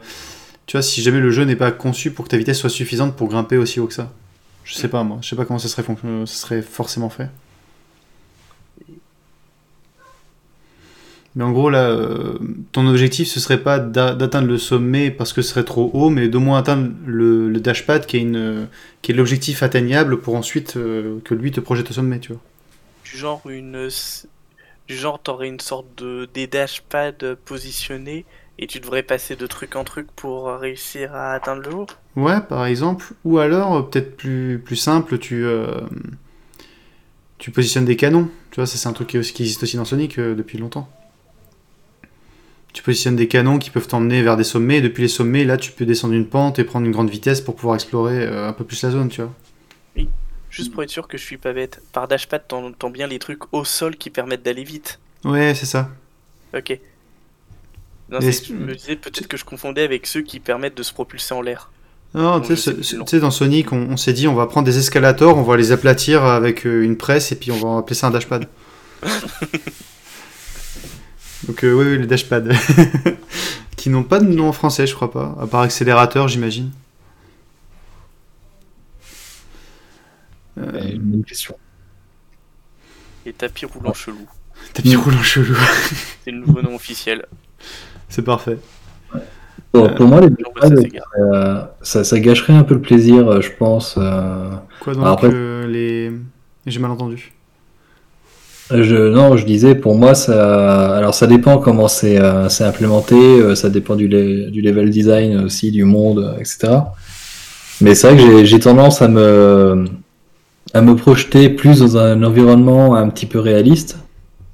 tu vois, si jamais le jeu n'est pas conçu pour que ta vitesse soit suffisante pour grimper aussi haut que ça. Je sais pas, moi, je sais pas comment ça serait, euh, ça serait forcément fait. Mais en gros, là, euh, ton objectif, ce serait pas d'a- d'atteindre le sommet parce que ce serait trop haut, mais d'au moins atteindre le, le dashpad qui est, une, qui est l'objectif atteignable pour ensuite euh, que lui te projette au sommet, tu vois. Du genre une. Du genre t'aurais une sorte de des dashpads positionnés et tu devrais passer de truc en truc pour réussir à atteindre le haut. Ouais, par exemple. Ou alors, euh, peut-être plus, plus simple, tu, euh, tu positionnes des canons. Tu vois, ça c'est un truc qui, qui existe aussi dans Sonic euh, depuis longtemps. Tu positionnes des canons qui peuvent t'emmener vers des sommets, et depuis les sommets, là, tu peux descendre une pente et prendre une grande vitesse pour pouvoir explorer euh, un peu plus la zone, tu vois. Juste pour être sûr que je suis pas bête. Par dashpad t'entends bien les trucs au sol qui permettent d'aller vite. Ouais, c'est ça. Ok. Non, je me disais peut-être que je confondais avec ceux qui permettent de se propulser en l'air. Non, sais, tu sais, dans Sonic, on, on s'est dit, on va prendre des escalators, on va les aplatir avec euh, une presse, et puis on va appeler ça un dashpad. Donc, euh, oui, oui, les dashpads. qui n'ont pas de nom en français, je crois pas. À part accélérateur, j'imagine. Euh, Une bonne question. Et tapis roulant chelou. tapis roulant chelou. C'est le nouveau nom officiel. C'est parfait. Pour, Euh, pour moi, les J'envoie ça, euh, ça, ça gâcherait un peu le plaisir, je pense. euh. Quoi donc, après- euh, les. J'ai mal entendu. Je, non, je disais, pour moi, ça, alors ça dépend comment c'est euh, implémenté, euh, ça dépend du, le- du level design aussi, du monde, euh, etc. Mais c'est vrai que j'ai- tendance à me, à me projeter plus dans un environnement un petit peu réaliste.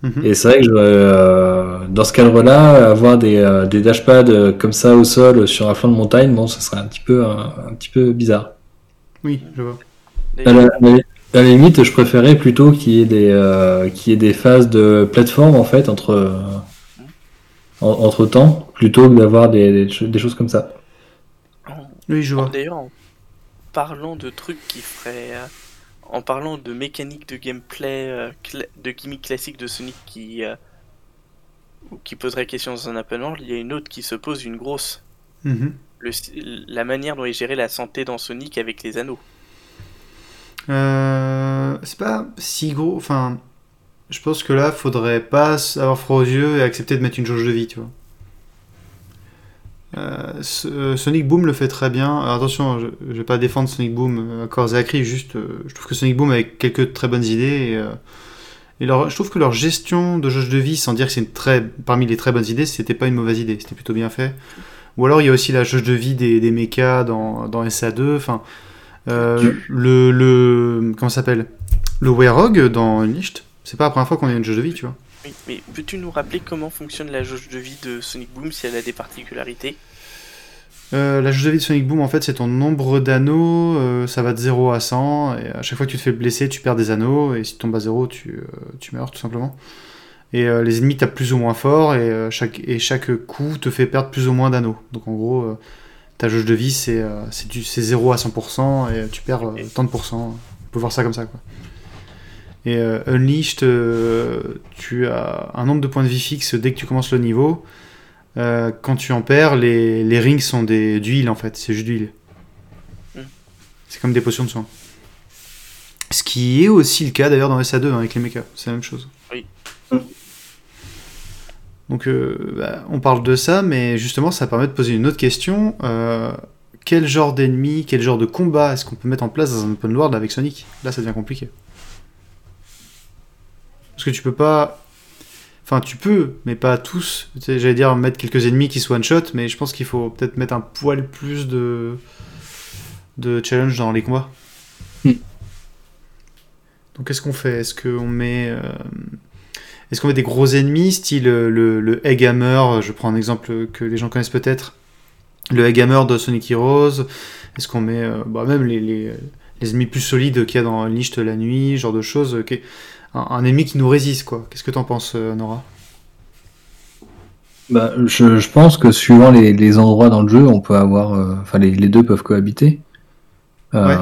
Mhm. Et c'est vrai que je, euh, dans ce cadre-là, avoir des, euh, des dashpads comme ça au sol sur un flanc de montagne, bon, ça serait un petit peu, un, un petit peu bizarre. Oui, je vois. À la limite, je préférais plutôt qu'il y ait des, euh, qu'il y ait des phases de plateforme en fait entre, euh, en- entre temps, plutôt que d'avoir des, des, cho- des choses comme ça. Oui, je vois. D'ailleurs, en parlant de trucs qui feraient. euh, En parlant de mécanique de gameplay, euh, cla- de gimmick classique de Sonic qui. euh, qui poserait question dans un open world, il y a une autre qui se pose une grosse. Mhm. Le, la manière dont est gérée la santé dans Sonic avec les anneaux. Euh, c'est pas si gros. Enfin, je pense que là, faudrait pas avoir froid aux yeux et accepter de mettre une jauge de vie, tu vois. Euh, euh, Sonic Boom le fait très bien. Attention, je, je vais pas défendre Sonic Boom à corps et juste je trouve que Sonic Boom a quelques très bonnes idées et, et leur, je trouve que leur gestion de jauge de vie, sans dire que c'est une très, parmi les très bonnes idées, c'était pas une mauvaise idée, c'était plutôt bien fait. Ou alors il y a aussi la jauge de vie des, des mechas dans, dans SA2, enfin euh, le, le comment ça s'appelle? Le Werog dans Unleashed, c'est pas la première fois qu'on a une jauge de vie, tu vois. Oui, mais peux-tu nous rappeler comment fonctionne la jauge de vie de Sonic Boom si elle a des particularités? Euh, la jauge de vie de Sonic Boom, en fait, c'est ton nombre d'anneaux, euh, ça va de 0 à 100, et à chaque fois que tu te fais blesser, tu perds des anneaux, et si tu tombes à 0, tu, euh, tu meurs, tout simplement. Et euh, les ennemis tapent plus ou moins fort, et, euh, chaque, et chaque coup te fait perdre plus ou moins d'anneaux. Donc en gros, euh, ta jauge de vie, c'est euh, c'est du- c'est 0 à 100%, et tu perds euh, tant de pourcents. On peut voir ça comme ça, quoi. Et euh, Unleashed, euh, tu as un nombre de points de vie fixe dès que tu commences le niveau. Euh, quand tu en perds, les, les rings sont des d'huile en fait, c'est juste d'huile. Hmm. C'est comme des potions de soin. Ce qui est aussi le cas d'ailleurs dans SA2 hein, avec les mechas, c'est la même chose. Oui. Donc euh, bah, on parle de ça, mais justement ça permet de poser une autre question. Euh, quel genre d'ennemi, quel genre de combat est-ce qu'on peut mettre en place dans un open world avec Sonic? Là ça devient compliqué. Parce que tu peux pas... Enfin tu peux, mais pas tous. J'allais dire mettre quelques ennemis qui soient one-shot, mais je pense qu'il faut peut-être mettre un poil plus de... de challenge dans les combats. Hmm. Donc qu'est-ce qu'on fait? Est-ce qu'on met... euh, Est-ce qu'on met des gros ennemis, style euh, le, le Egg Hammer Je prends un exemple que les gens connaissent peut-être. Le Egg Hammer de Sonic Heroes. Est-ce qu'on met euh, bah, même les, les, les ennemis plus solides qu'il y a dans de la nuit, genre de choses euh, un, un ennemi qui nous résiste, quoi. Qu'est-ce que t'en penses, euh, Nora? Bah, je, je pense que suivant les, les endroits dans le jeu, on peut avoir, euh, enfin les, les deux peuvent cohabiter. Euh, Ouais.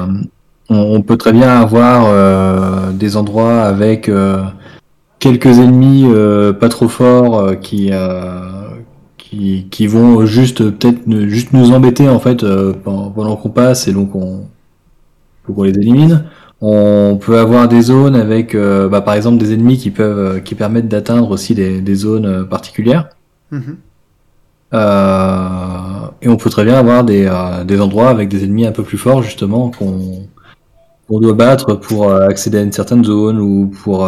on, on peut très bien avoir euh, des endroits avec euh, quelques ennemis euh, pas trop forts euh, qui, euh, qui qui vont juste peut-être juste nous embêter en fait euh, pendant, qu'on passe et donc on faut qu'on les élimine. On peut avoir des zones avec, euh, bah, par exemple, des ennemis qui peuvent, qui permettent d'atteindre aussi des, des zones particulières. Mhm. Euh, et on peut très bien avoir des, des endroits avec des ennemis un peu plus forts justement qu'on doit battre pour accéder à une certaine zone ou pour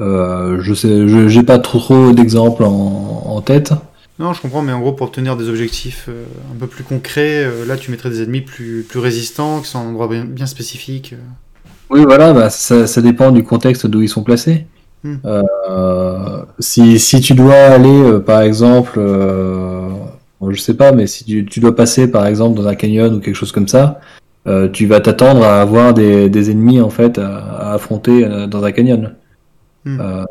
je sais je- j'ai pas trop trop d'exemples en, en tête Non, je comprends, mais en gros, pour obtenir des objectifs euh, un peu plus concrets, euh, là, tu mettrais des ennemis plus, plus résistants, qui sont un endroit bien, bien spécifique. euh. oui voilà bah, ça, ça dépend du contexte d'où ils sont placés Hmm. Euh, si, si tu dois aller euh, par exemple euh, bon, je sais pas mais si tu, tu dois passer par exemple dans un canyon ou quelque chose comme ça euh, tu vas t'attendre à avoir des, des ennemis en fait à, à affronter euh, dans un canyon. Hmm. Euh,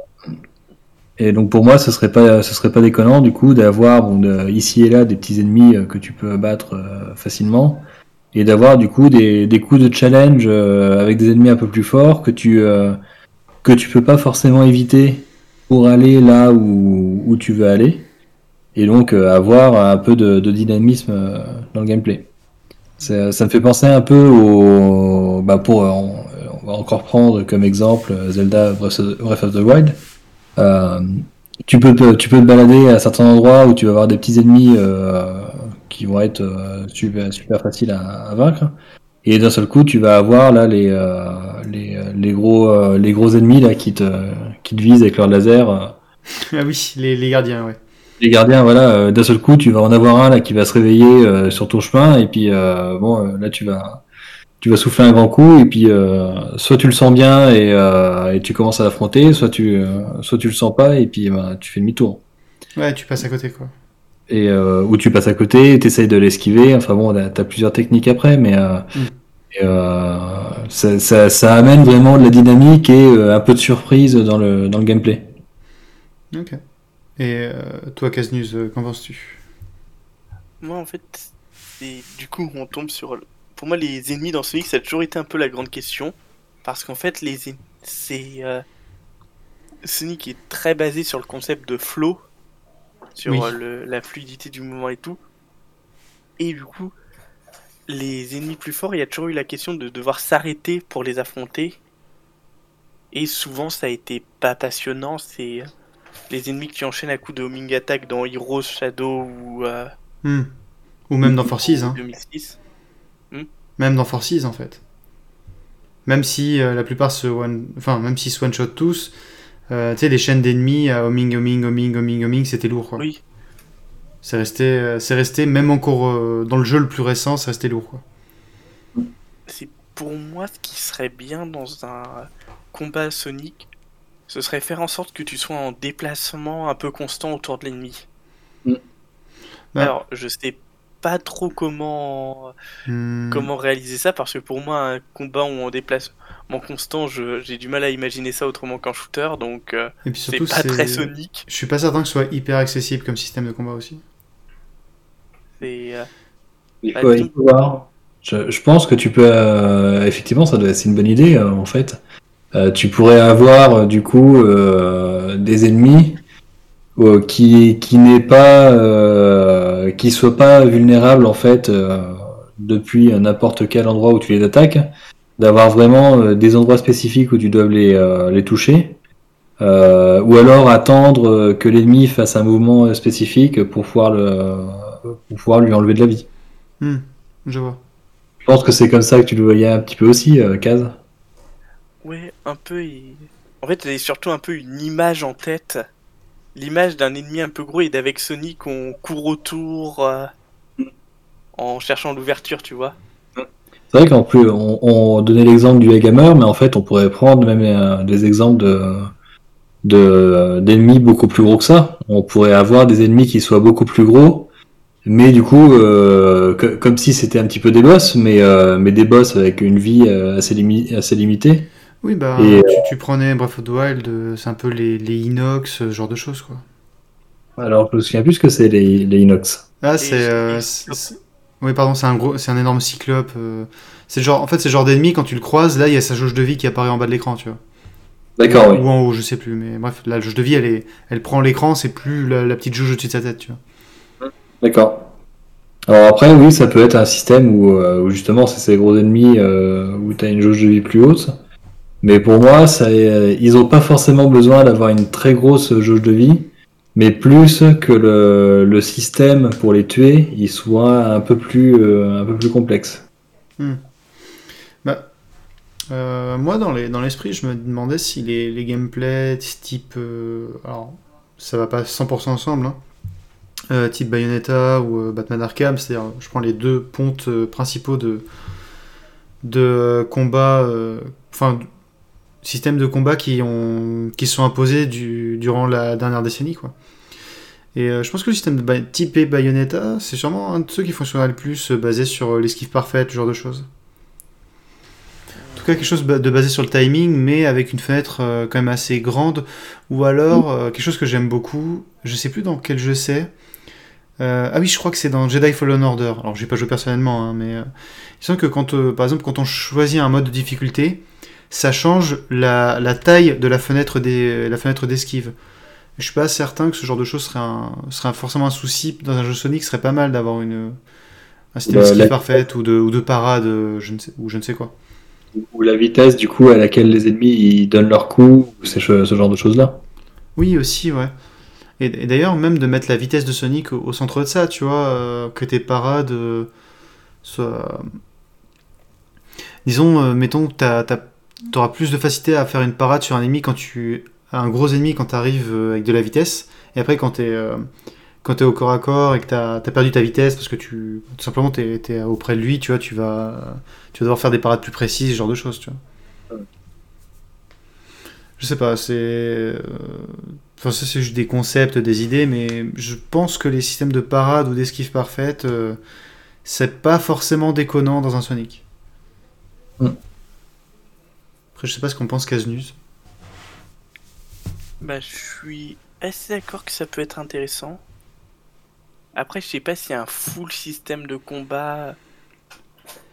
et donc pour moi, ce serait pas, ce serait pas déconnant du coup d'avoir bon, ici et là des petits ennemis euh, que tu peux battre euh, facilement et d'avoir du coup des, coups de challenge avec des ennemis un peu plus forts que tu que tu peux pas forcément éviter pour aller là où, tu veux aller et donc avoir un peu de, dynamisme dans le gameplay. Ça, me fait penser un peu au. Bah pour, va encore prendre comme exemple euh, Zelda Breath of, the Wild. Euh, tu, peux, te- tu peux te balader à certains endroits où tu vas avoir des petits ennemis euh, qui vont être euh, super, super faciles à, à vaincre. Et d'un seul coup, tu vas avoir là les, les, les, gros, les gros ennemis là, qui, te, qui te visent avec leur laser. Ah oui, les, les gardiens, ouais. les gardiens, voilà, euh, d'un seul coup, tu vas en avoir un là qui va se réveiller euh, sur ton chemin, et puis euh, bon, là tu vas, tu vas souffler un grand coup, et puis euh, soit tu le sens bien et, euh, et tu commences à l'affronter, soit tu, euh, soit tu le sens pas, et puis ben, tu fais demi-tour. Ouais, tu passes à côté, quoi. Et euh, ou tu passes à côté, t'essayes de l'esquiver. Enfin bon, t'as plusieurs techniques après, mais euh, Mm. et, euh, ça, ça, ça amène vraiment de la dynamique et euh, un peu de surprise dans le dans le gameplay. Ok. Et euh, toi, Casnus, euh, qu'en penses-tu? Moi, en fait, du coup, on tombe sur. Pour moi, les ennemis dans Sonic, ça a toujours été un peu la grande question. Parce qu'en fait, les c'est. euh, Sonic est très basé sur le concept de flow, sur Oui. euh, le- la fluidité du mouvement et tout. Et du coup, les ennemis plus forts, il y a toujours eu la question de devoir s'arrêter pour les affronter. Et souvent, ça a été pas passionnant. C'est euh, les ennemis qui enchaînent à coups de homing attack dans Heroes, Shadow ou. euh, Hmm. Ou même dans Forces, hein. 2006. Même dans Forces, en fait. Même si euh, la plupart se one... Enfin, même s'ils se one-shot tous, euh, tu sais, les chaînes d'ennemis à homing, homing, homing, homing, homing, c'était lourd, quoi. Oui, C'est resté, euh, c'est resté, même encore euh, dans le jeu le plus récent, c'est resté lourd, quoi. c'est pour moi ce qui serait bien dans un combat Sonic, ce serait faire en sorte que tu sois en déplacement un peu constant autour de l'ennemi. Mm. Bah. Alors, je sais pas trop comment Hmm. comment réaliser ça parce que pour moi un combat où en déplacement constant, je- j'ai du mal à imaginer ça autrement qu'un shooter, donc euh, c'est pas très Sonic. Je suis pas certain que ce soit hyper accessible comme système de combat aussi. C'est euh, Il faut, dis- il faut voir. Je, je pense que tu peux, euh, effectivement, ça doit, c'est une bonne idée euh, en fait. Euh, tu pourrais avoir du coup euh, des ennemis euh, qui qui n'est pas, euh, qui soient pas vulnérables en fait euh, depuis n'importe quel endroit où tu les attaques, d'avoir vraiment des endroits spécifiques où tu dois les, les toucher. ou alors attendre que l'ennemi fasse un mouvement spécifique pour pouvoir, le, pour pouvoir lui enlever de la vie. Hmm, je vois. Je pense que c'est comme ça que tu le voyais un petit peu aussi, Kaz. Ouais, un peu. En fait, j'ai surtout un peu une image en tête. L'image d'un ennemi un peu gros et d'avec Sonic, on court autour euh, en cherchant l'ouverture, tu vois. C'est vrai qu'en plus, on, donnait l'exemple du Hammer, mais en fait, on pourrait prendre même euh, des exemples de d'ennemis beaucoup plus gros que ça. On pourrait avoir des ennemis qui soient beaucoup plus gros, mais du coup, euh, comme si c'était un petit peu des boss, mais, mais des boss avec une vie assez, assez limitée. Oui, bah, tu, tu, prenais Breath of the Wild, euh, c'est un peu les, les, inox, ce genre de choses, quoi. Alors, je me souviens plus ce que c'est les, les, inox. Ah, c'est. Euh, oui, pardon, c'est un, gros, c'est un énorme cyclope. Euh, c'est genre, en fait, c'est le genre d'ennemi, quand tu le croises, là, il y a sa jauge de vie qui apparaît en bas de l'écran, tu vois. D'accord, oui. Ou en haut, je sais plus, mais bref, la jauge de vie, elle, est, elle prend l'écran, c'est plus la, petite jauge au-dessus de sa tête, tu vois. D'accord. Alors après, oui, ça peut être un système où, où justement, c'est ces gros ennemis où tu as une jauge de vie plus haute. Mais pour moi, euh, ils n'ont pas forcément besoin d'avoir une très grosse jauge de vie, mais plus que le, système pour les tuer, il soit un peu plus, euh, un peu plus complexe. Hmm. Bah, euh, moi, dans l'esprit, je me demandais si les, gameplays type. alors, ça va pas 100% ensemble, hein, type Bayonetta ou Batman Arkham, c'est-à-dire, je prends les deux pontes principaux de, de combat. Enfin systèmes de combat qui, ont, qui sont imposés du, durant la dernière décennie. Quoi. Et euh, je pense que le système de typé Bayonetta, c'est sûrement un de ceux qui fonctionnera le plus euh, basé sur euh, l'esquive parfaite, ce genre de choses. En tout cas, quelque chose de basé sur le timing, mais avec une fenêtre quand même assez grande. Ou alors, quelque chose que j'aime beaucoup, je sais plus dans quel jeu c'est. ah oui, je crois que c'est dans Jedi Fallen Order. Alors, j'ai pas joué personnellement, hein, mais il semble que quand, par exemple, quand on choisit un mode de difficulté, ça change la, taille de la fenêtre des, la fenêtre d'esquive. Je suis pas certain que ce genre de choses serait, un, serait forcément un souci dans un jeu Sonic. Ce serait pas mal d'avoir une un système d'esquive parfaite ou de, ou de parade, je ne sais, ou je ne sais quoi. Ou la vitesse du coup à laquelle les ennemis ils donnent leur coup, ou ce, ce genre de choses là. Oui aussi ouais. Et, d'ailleurs même de mettre la vitesse de Sonic au, centre de ça, tu vois, euh, que tes parades euh, soient... Disons, euh, mettons que tu as tu auras plus de facilité à faire une parade sur un ennemi quand tu un gros ennemi quand tu arrives euh, avec de la vitesse. Et après quand tu es euh, quand es au corps à corps et que tu as, perdu ta vitesse parce que tu tout simplement tu es, auprès de lui tu vois tu vas tu vas devoir faire des parades plus précises ce genre de choses tu vois. Je sais pas c'est euh, enfin ça c'est juste des concepts des idées mais je pense que les systèmes de parade ou d'esquive parfaite c'est pas forcément déconnant dans un Sonic. Mm. Après, je sais pas ce qu'on pense Casnus. Bah, je suis assez d'accord que ça peut être intéressant. Après, je sais pas s'il y a un full système de combat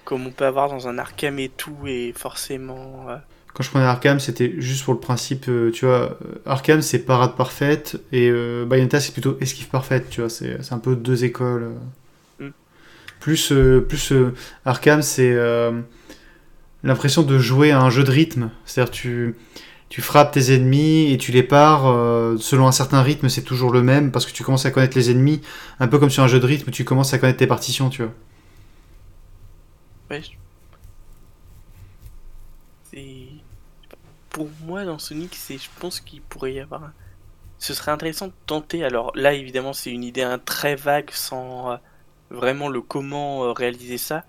comme on peut avoir dans un Arkham et tout, et forcément. Euh, Quand je prenais Arkham, c'était juste pour le principe, euh, tu vois, euh, Arkham c'est parade parfaite, et Bayonetta c'est plutôt esquive parfaite, tu vois, c'est un peu deux écoles. Mm. Plus, plus Arkham c'est l'impression de jouer à un jeu de rythme. C'est-à-dire tu tu frappes tes ennemis et tu les pars euh, selon un certain rythme, c'est toujours le même parce que tu commences à connaître les ennemis, un peu comme sur un jeu de rythme, tu commences à connaître tes partitions, tu vois. Ouais. Pour moi, dans Sonic, c'est, je pense qu'il pourrait y avoir. Ce serait intéressant de tenter. Alors là, évidemment, c'est une idée très vague sans euh, vraiment le comment euh, réaliser ça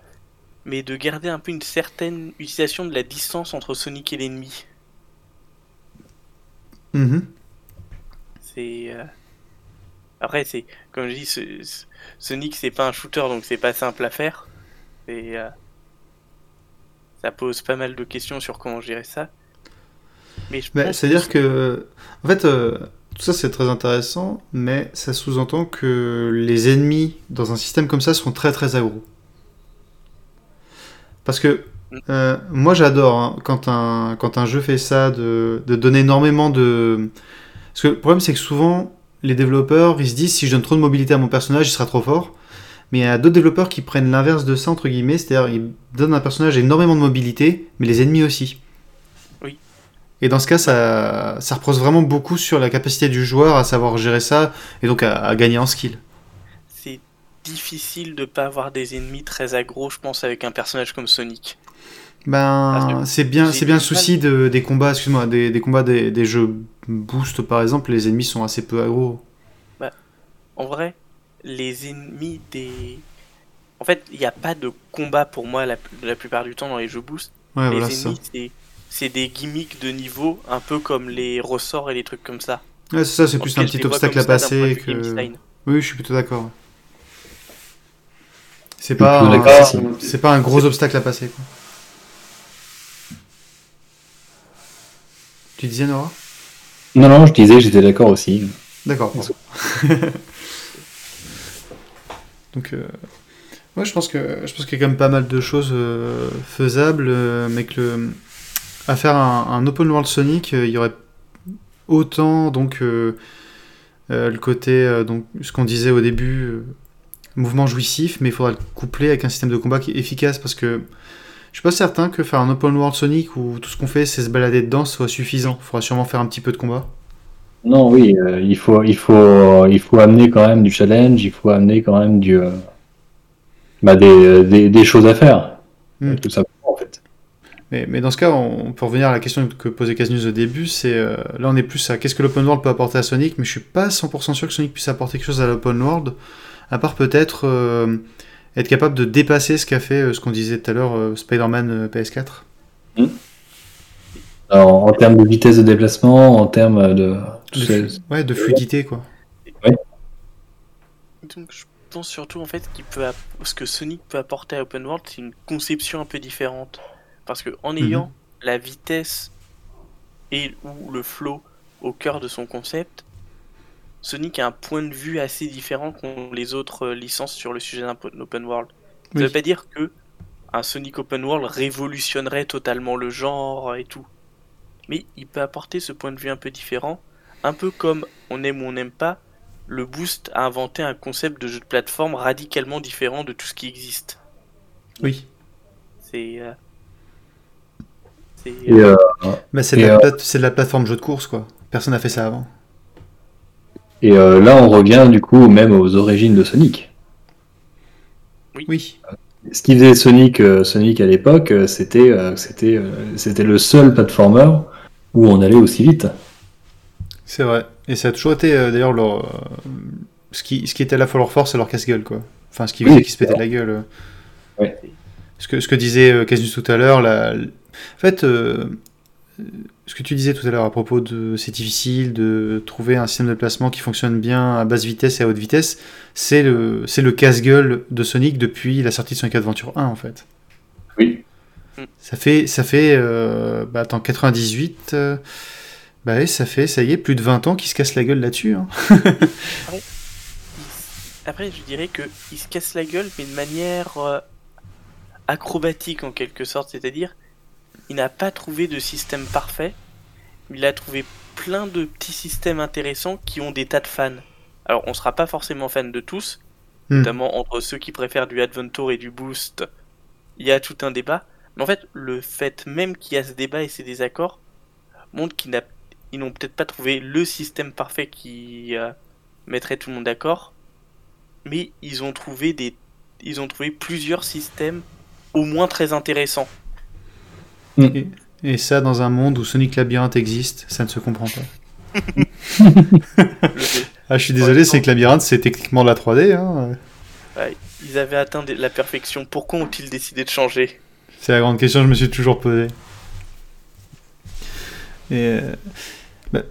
mais de garder un peu une certaine utilisation de la distance entre Sonic et l'ennemi. Mm-hmm. C'est. Euh, après, c'est. Comme je dis, Sonic, c'est pas un shooter, donc c'est pas simple à faire. Et. Euh, ça pose pas mal de questions sur comment gérer ça. Mais je C'est-à-dire que. En fait. Euh, tout ça c'est très intéressant, mais ça sous-entend que les ennemis dans un système comme ça sont très très aggro. Parce que euh, moi j'adore hein, quand, un, quand un jeu fait ça, de, de, donner énormément de... Parce que le problème c'est que souvent les développeurs ils se disent si je donne trop de mobilité à mon personnage il sera trop fort. Mais il y a d'autres développeurs qui prennent l'inverse de ça, entre guillemets, c'est-à-dire ils donnent à un personnage énormément de mobilité, mais les ennemis aussi. Oui. Et dans ce cas, ça, ça repose vraiment beaucoup sur la capacité du joueur à savoir gérer ça, et donc à, à gagner en skill. Difficile de pas avoir des ennemis très aggro, je pense, avec un personnage comme Sonic. Ben, que c'est bien, c'est bien le souci de- des combats, excuse-moi, des, des combats des, des jeux boost par exemple, les ennemis sont assez peu aggro. En vrai, les ennemis des. En fait, il n'y a pas de combat pour moi la, la plupart du temps dans les jeux boost. Ouais, les voilà, ennemis, c'est. Des gimmicks de niveau, un peu comme les ressorts et les trucs comme ça. Ouais, c'est ça, c'est plus un petit obstacle à passer que. Oui, je suis plutôt d'accord. C'est pas, un- c'est pas un gros obstacle à passer. Quoi. Tu disais Nora? Non, non, je disais, j'étais d'accord aussi. D'accord. Donc, euh, ouais, je pense que je pense qu'il y a quand même pas mal de choses euh, faisables, euh, mais que le- à faire un, un open world Sonic, il y aurait autant donc le côté donc ce qu'on disait au début, mouvement jouissif, mais il faudra le coupler avec un système de combat qui est efficace parce que je suis pas certain que faire un open world Sonic où tout ce qu'on fait c'est se balader dedans soit suffisant. Il faudra sûrement faire un petit peu de combat. Non, oui, euh, il faut, il faut, il faut amener quand même du challenge, il faut amener quand même du, euh, bah, des, des, des choses à faire, Hmm. tout simplement en fait. Mais, mais dans ce cas, on peut revenir à la question que posait Casnews au début, c'est euh, là on est plus à qu'est-ce que l'open world peut apporter à Sonic, mais je suis pas 100% sûr que Sonic puisse apporter quelque chose à l'open world, à part peut-être euh, être capable de dépasser ce qu'a fait euh, ce qu'on disait tout à l'heure euh, Spider-Man euh, PS4. Alors, en termes de vitesse de déplacement, en termes de, ouais, de fluidité quoi. Donc je pense surtout en fait qu'il peut app- ce que Sonic peut apporter à Open World, c'est une conception un peu différente. Parce que en ayant la vitesse et ou le flow au cœur de son concept, Sonic a un point de vue assez différent qu'ont les autres euh, licences sur le sujet d'un open world. Ça Oui. veut pas dire que un Sonic Open World révolutionnerait totalement le genre et tout. Mais il peut apporter ce point de vue un peu différent, un peu comme on aime ou on n'aime pas, le Boost a inventé un concept de jeu de plateforme radicalement différent de tout ce qui existe. Oui. C'est. euh, c'est, euh, euh, Bah, c'est de, la euh, de la plateforme jeu de course quoi. Personne n'a fait ça avant. Et euh, là, on revient du coup même aux origines de Sonic. Oui. Ce qui faisait Sonic, euh, Sonic à l'époque, euh, c'était, euh, c'était, euh, c'était le seul platformer où on allait aussi vite. C'est vrai. Et ça a toujours été euh, d'ailleurs leur. euh, ce, qui, ce qui était à la fois leur force et leur casse-gueule, quoi. Enfin, ce qui Oui, faisait qu'ils se pétaient la gueule. Ouais. Ce, que, ce que disait euh, Casus tout à l'heure, la... en fait, euh, ce que tu disais tout à l'heure à propos de c'est difficile de trouver un système de placement qui fonctionne bien à basse vitesse et à haute vitesse, c'est le, c'est le casse-gueule de Sonic depuis la sortie de Sonic Adventure 1, en fait. Oui. Ça fait, ça fait, euh, bah, attends, 98, euh, bah ça fait, ça y est, plus de 20 ans qu'il se casse la gueule là-dessus. hein. il- Après, je dirais que il se casse la gueule, mais de manière euh, acrobatique en quelque sorte, c'est-à-dire, il n'a pas trouvé de système parfait, il a trouvé plein de petits systèmes intéressants qui ont des tas de fans. Alors, on sera pas forcément fan de tous, Hmm. notamment entre ceux qui préfèrent du Adventure et du Boost, il y a tout un débat. Mais en fait, le fait même qu'il y a ce débat et ces désaccords montre qu'ils ils n'ont peut-être pas trouvé le système parfait qui euh, mettrait tout le monde d'accord, mais ils ont trouvé des, ils ont trouvé plusieurs systèmes au moins très intéressants. Et, et ça, dans un monde où Sonic Labyrinthe existe, ça ne se comprend pas. Ah, je suis désolé, c'est que Labyrinthe, c'est techniquement de la 3D. Hein. ouais, ils avaient atteint la perfection. Pourquoi ont-ils décidé de changer? C'est la grande question que je me suis toujours posée. Et euh, bah,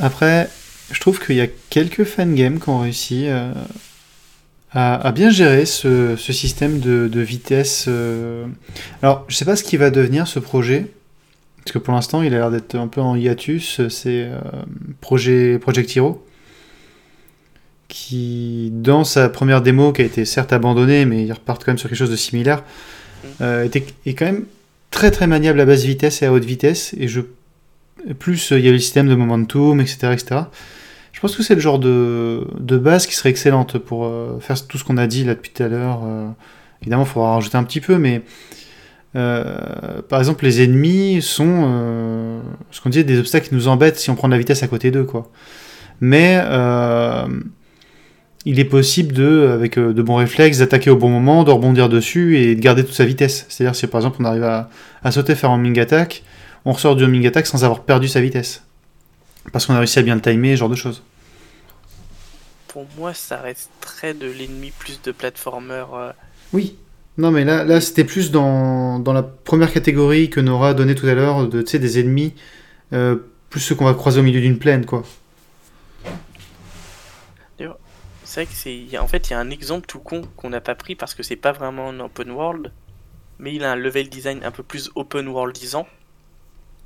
après, je trouve qu'il y a quelques fangames qui ont réussi euh, à, à bien gérer ce, ce système de, de vitesse. euh. Alors, je sais pas ce qui va devenir ce projet, parce que pour l'instant, il a l'air d'être un peu en hiatus. C'est euh, projet Project Hero, qui, dans sa première démo, qui a été certes abandonnée, mais ils repartent quand même sur quelque chose de similaire, euh, était, est quand même très très maniable à basse vitesse et à haute vitesse. Et je, plus il y a le système de momentum, etc., etc. Je pense que c'est le genre de, de base qui serait excellente pour euh, faire tout ce qu'on a dit là depuis tout à l'heure. euh. évidemment, il faudra rajouter un petit peu, mais euh, par exemple, les ennemis sont ce qu'on dit des obstacles qui nous embêtent si on prend de la vitesse à côté d'eux, quoi. Mais il est possible de, avec de bons réflexes, d'attaquer au bon moment, de rebondir dessus et de garder toute sa vitesse. C'est-à-dire si par exemple on arrive à, à sauter, faire un homing attack, on ressort du homing attack sans avoir perdu sa vitesse. Parce qu'on a réussi à bien le timer, ce genre de choses. Pour moi, ça resterait de l'ennemi plus de platformer. euh, Oui. Non mais là, là c'était plus dans, dans la première catégorie que Nora donnait tout à l'heure, de, des ennemis, euh, plus ceux qu'on va croiser au milieu d'une plaine, quoi. C'est vrai que c'est. a- En fait, il y a un exemple tout con qu'on n'a pas pris parce que c'est pas vraiment un open world, mais il a un level design un peu plus open worldisant.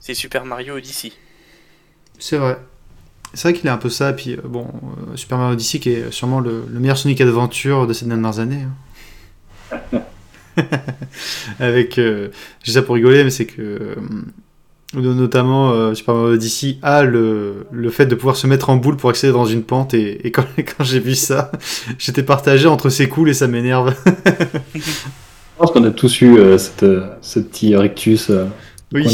C'est Super Mario Odyssey. C'est vrai. C'est vrai qu'il est un peu ça, et puis euh, bon, euh, Super Mario Odyssey qui est sûrement le, le meilleur Sonic Adventure de ces dernières années. hein. Avec, euh, dis ça pour rigoler, mais c'est que euh, notamment euh, Super Mario Odyssey a le, le fait de pouvoir se mettre en boule pour accéder dans une pente, et, et quand, quand j'ai vu ça, j'étais partagé entre c'est cool et ça m'énerve. Je pense qu'on a tous eu euh, cette, euh, ce petit rectus euh, Oui.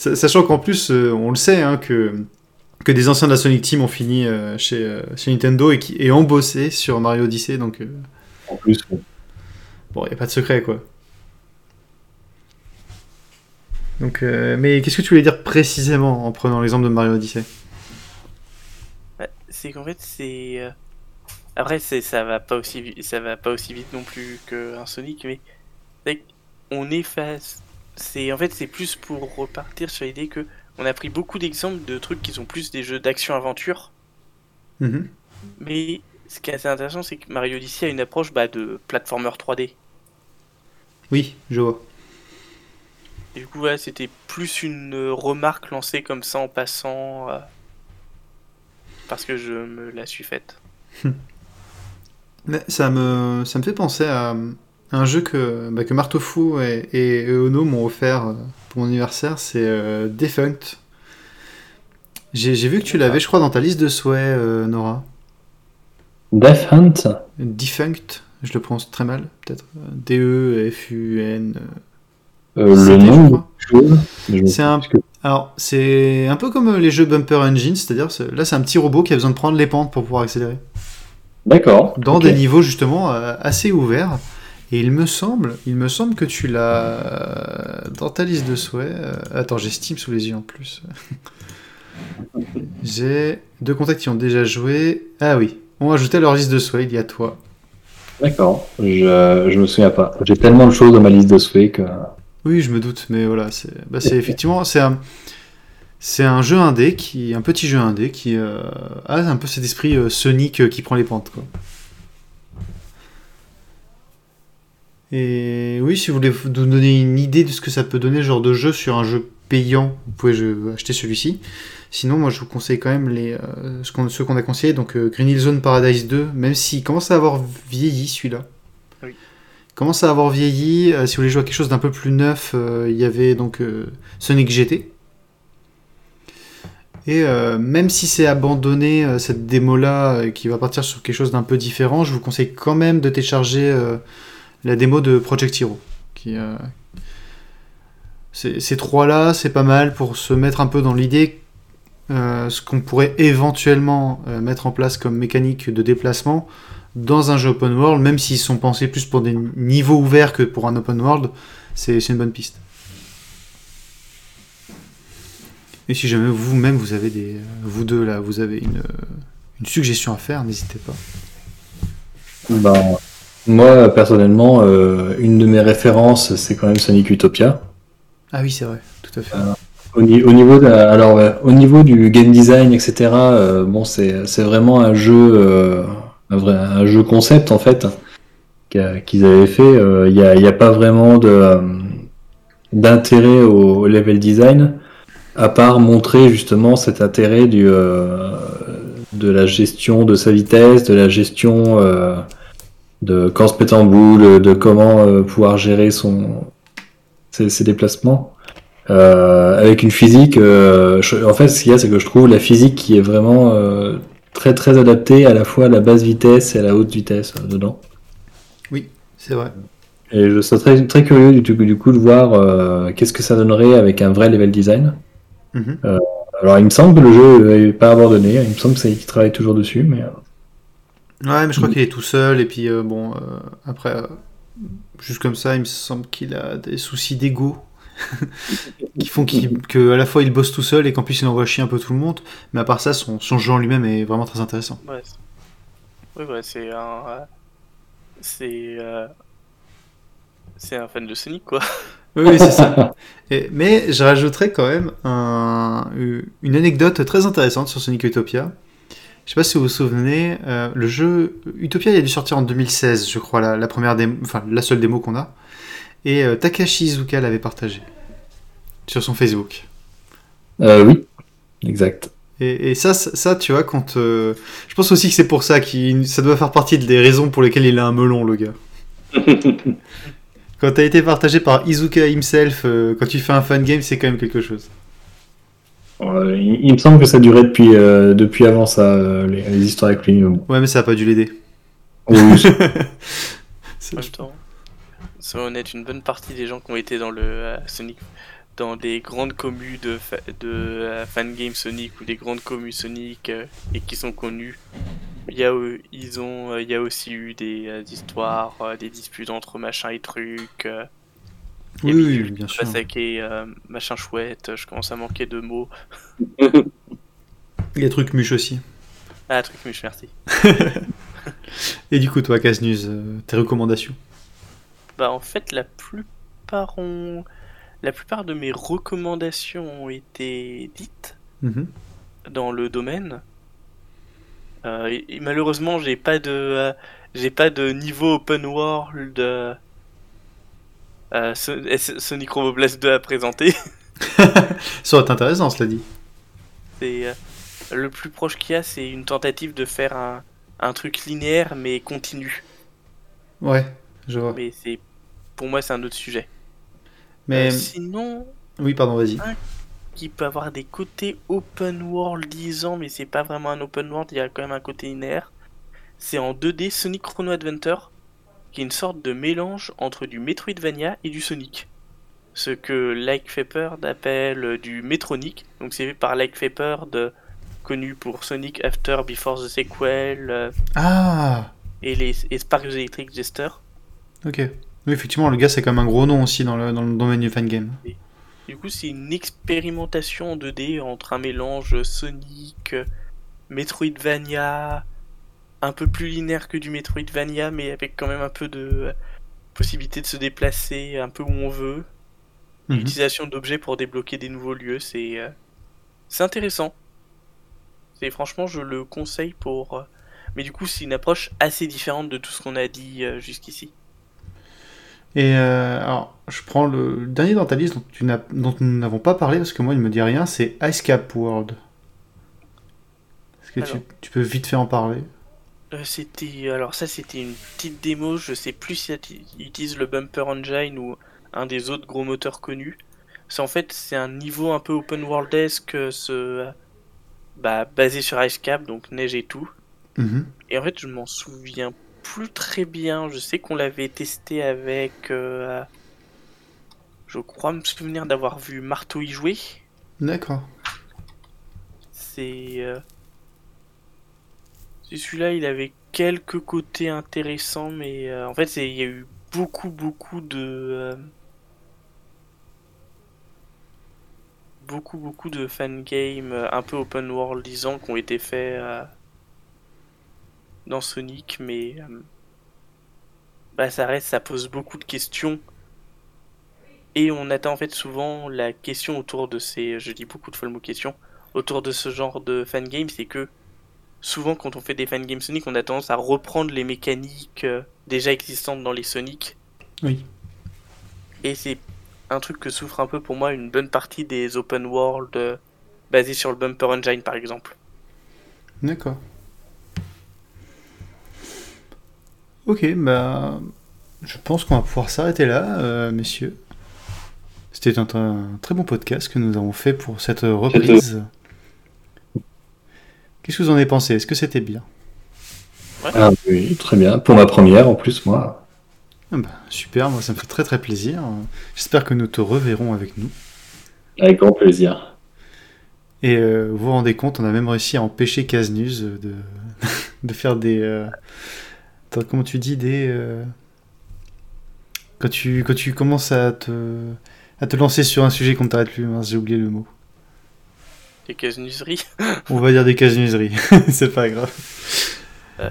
Sa- Sachant qu'en plus, euh, on le sait, hein, que, que des anciens de la Sonic Team ont fini euh, chez, euh, chez Nintendo et, qui, et ont bossé sur Mario Odyssey, donc euh, en plus. bon. bon, il n'y a pas de secret, quoi. Donc, euh, mais qu'est-ce que tu voulais dire précisément en prenant l'exemple de Mario Odyssey? Ouais, c'est qu'en fait, c'est. Après, c'est ça va pas aussi ça va pas aussi vite non plus qu'un Sonic, mais on est face. C'est en fait c'est plus pour repartir sur l'idée que on a pris beaucoup d'exemples de trucs qui sont plus des jeux d'action aventure, Mhm. mais ce qui est assez intéressant, c'est que Mario Odyssey a une approche bah, de platformer 3D. Oui, je vois. Et du coup, c'était plus une remarque lancée comme ça en passant, euh, parce que je me la suis faite. Mais ça me, ça me fait penser à un jeu que, bah, que Martofou et, et Ono m'ont offert euh, pour mon anniversaire, c'est euh, Defunct. J'ai vu que tu l'avais, je crois, dans ta liste de souhaits, euh, Nora. Death Hunt Defunct, je le prononce très mal, peut-être. D-E-F-U-N. euh, Le nom C'est un- Alors, c'est un peu comme les jeux Bumper Engine, c'est-à-dire, c'est- là, c'est un petit robot qui a besoin de prendre les pentes pour pouvoir accélérer. D'accord. Dans des niveaux, justement, assez ouverts. Et il me semble, il me semble que tu l'as euh, dans ta liste de souhaits. euh, Attends, j'ai Steam sous les yeux en plus. j'ai deux contacts qui ont déjà joué. Ah oui, ont ajouté à leur liste de souhaits, il y a toi. D'accord. Je, je me souviens pas. J'ai tellement de choses dans ma liste de souhaits que. Oui, je me doute, mais voilà, c'est bah, effectivement c'est un c'est un jeu indé qui un petit jeu indé qui euh, a un peu cet esprit euh, Sonic qui prend les pentes quoi. Et oui, si vous voulez vous donner une idée de ce que ça peut donner, genre de jeu sur un jeu payant, vous pouvez acheter celui-ci. Sinon, moi, je vous conseille quand même les, euh, ce qu'on- ceux qu'on a conseillés, donc euh, Green Hill Zone Paradise 2, même s'il commence à avoir vieilli celui-là. Oui. Il commence à avoir vieilli. euh, si vous voulez jouer à quelque chose d'un peu plus neuf, il y avait donc Sonic GT. Et même si c'est abandonné, cette démo-là, qui va partir sur quelque chose d'un peu différent, je vous conseille quand même de télécharger la démo de Project Hero. Euh, ces, trois-là, c'est pas mal pour se mettre un peu dans l'idée euh, ce qu'on pourrait éventuellement euh, mettre en place comme mécanique de déplacement dans un jeu open world, même s'ils sont pensés plus pour des niveaux ouverts que pour un open world, c'est une bonne piste. Et si jamais vous-même vous avez des, vous deux là, vous avez une, une suggestion à faire, n'hésitez pas. Ben, moi, personnellement, euh, une de mes références, c'est quand même Sonic Utopia. Ah oui, c'est vrai, tout à fait. Au, ni- au niveau de, alors, ouais, au niveau du game design, etc., euh, bon, c'est vraiment un jeu, euh, un, vrai, un jeu concept en fait qu'ils avaient fait. Euh, Il n'y a, il y a pas vraiment euh, d'intérêt au, au level design, à part montrer justement cet intérêt du euh, de la gestion de sa vitesse, de la gestion euh, de quand se mettre en boule, de comment euh, pouvoir gérer son ses, ses déplacements. euh, avec une physique. euh, je- en fait, ce qu'il y a, c'est que je trouve la physique qui est vraiment euh, très très adaptée à la fois à la basse vitesse et à la haute vitesse dedans. C'est vrai. Et je serais très, très curieux du, du coup de voir euh, qu'est-ce que ça donnerait avec un vrai level design. Mhm. Alors, il me semble que le jeu n'est pas abandonné. Il me semble qu'il travaille toujours dessus, mais. Ouais, mais je crois Mm. qu'il est tout seul, et puis euh, bon, euh, après, euh, juste comme ça, il me semble qu'il a des soucis d'ego qui font qu'il- que à la fois il bosse tout seul et qu'en plus il envoie chier un peu tout le monde, mais à part ça, son, son jeu en lui-même est vraiment très intéressant. Ouais, c'est- oui, ouais, c'est un. C'est. C'est un fan de Sonic, quoi. Oui, oui, c'est ça. Et- mais je rajouterais quand même un- une anecdote très intéressante sur Sonic Utopia. Je sais pas si vous vous souvenez, euh, le jeu Utopia il a dû sortir en 2016, je crois, la, la première démo, enfin la seule démo qu'on a. Et euh, Takashi Iizuka l'avait partagé sur son Facebook. euh, oui, exact. Et, et ça, ça, ça, tu vois, quand. euh, je pense aussi que c'est pour ça qu'il ça doit faire partie des raisons pour lesquelles il a un melon, le gars. Quand t'as été partagé par Izuka himself, quand tu fais un fan game, c'est quand même quelque chose. Euh, il, il me semble que ça durait depuis, euh, depuis avant ça, euh, les, les histoires avec lui. Ouais, mais ça a pas dû l'aider. Oui, temps, soyons honnêtes, une bonne partie des gens qui ont été dans le euh, Sonic, dans des grandes communes de, fa- de euh, fangame Sonic ou des grandes communes Sonic euh, et qui sont connus, il y a, euh, ils ont, il y a aussi eu des euh, histoires, euh, des disputes entre machin et trucs. Oui, oui, je bien sûr. pas saquer, euh, machin chouette, je commence à manquer de mots. Les trucs muches aussi. Ah, truc muche, merci. Et du coup, toi, Casnuz, euh, tes recommandations? Bah en fait la plupart ont... la plupart de mes recommandations ont été dites Mhm. dans le domaine. Euh, et, et malheureusement j'ai pas de euh, j'ai pas de niveau open world euh, Sonic Robo Blast 2 à présenter. Ça aurait été intéressant, cela dit. C'est euh, le plus proche qu'il y a c'est une tentative de faire un, un truc linéaire mais continu. Ouais, je vois. Mais c'est pour moi c'est un autre sujet. Mais Euh, sinon oui, pardon, vas-y. qui peut avoir des côtés open world disant mais c'est pas vraiment un open world, il y a quand même un côté linéaire. C'est en 2D Sonic Chrono Adventure, qui est une sorte de mélange entre du Metroidvania et du Sonic. Ce que Like Vapor appelle du Metronic, donc c'est fait par Like Vapor, de... connu pour Sonic After Before the Sequel euh, Ah, et les et Sparks Electric Jester. ok. Oui, effectivement, le gars, c'est quand même un gros nom aussi dans le, dans le domaine du fan game. Du coup, c'est une expérimentation en 2D entre un mélange Sonic, euh, Metroidvania, un peu plus linéaire que du Metroidvania, mais avec quand même un peu de possibilité de se déplacer un peu où on veut. Mhm. L'utilisation d'objets pour débloquer des nouveaux lieux, c'est euh, c'est intéressant. C'est franchement, je le conseille pour. euh, Mais du coup, c'est une approche assez différente de tout ce qu'on a dit euh, jusqu'ici. Et alors, je prends le, dernier dans ta liste dont, tu n'as- dont nous n'avons pas parlé parce que moi, il me dit rien, c'est Ice Cap World. Est-ce que tu, tu peux vite fait en parler? Euh, c'était alors ça c'était une petite démo, je sais plus si elle utilise le Bumper Engine ou un des autres gros moteurs connus. C'est en fait c'est un niveau un peu open worldesque euh, ce bah basé sur Ice Cap donc neige et tout. Mhm. Et en fait je m'en souviens plus très bien. Je sais qu'on l'avait testé avec euh, je crois me souvenir d'avoir vu Marteau y jouer. D'accord. C'est euh, c'est celui-là, il avait quelques côtés intéressants, mais euh, en fait, il y a eu beaucoup, beaucoup de euh, beaucoup, beaucoup de fan games euh, un peu open world disant qui ont été faits dans Sonic, mais bah ça reste, ça pose beaucoup de questions. Et on attend en fait souvent la question autour de ces, je dis beaucoup de fois le mot autour de ce genre de fan game, c'est que souvent quand on fait des fan games Sonic, on a tendance à reprendre les mécaniques euh, déjà existantes dans les Sonic. Oui. Et c'est un truc que souffre un peu pour moi une bonne partie des open world euh, basés sur le Bumper Engine par exemple. D'accord. Ok, bah. Je pense qu'on va pouvoir s'arrêter là, euh, messieurs. C'était un, un très bon podcast que nous avons fait pour cette reprise. Qu'est-ce que vous en avez pensé? Est-ce que c'était bien? Ah oui, très bien. Pour ma première, en plus, moi. Ah bah, super, moi ça me fait très très plaisir. J'espère que nous te reverrons avec nous. Avec grand plaisir. Et euh, vous vous rendez compte, on a même réussi à empêcher Casnus de, de faire des. euh, attends, comment tu dis Des. euh, Quand, tu, quand tu commences à te, à te lancer sur un sujet qu'on ne t'arrête plus, j'ai oublié le mot. Les casnuseries. On va dire des casnuseries, c'est pas grave. Ouais.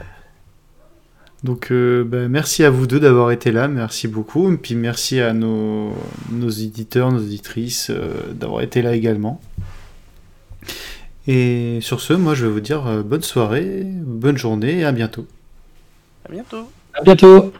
Donc, euh, bah, merci à vous deux d'avoir été là, merci beaucoup. Et puis, merci à nos, nos éditeurs, nos auditrices euh, d'avoir été là également. Et sur ce, moi je vais vous dire euh, bonne soirée, bonne journée et à bientôt. À bientôt. À bientôt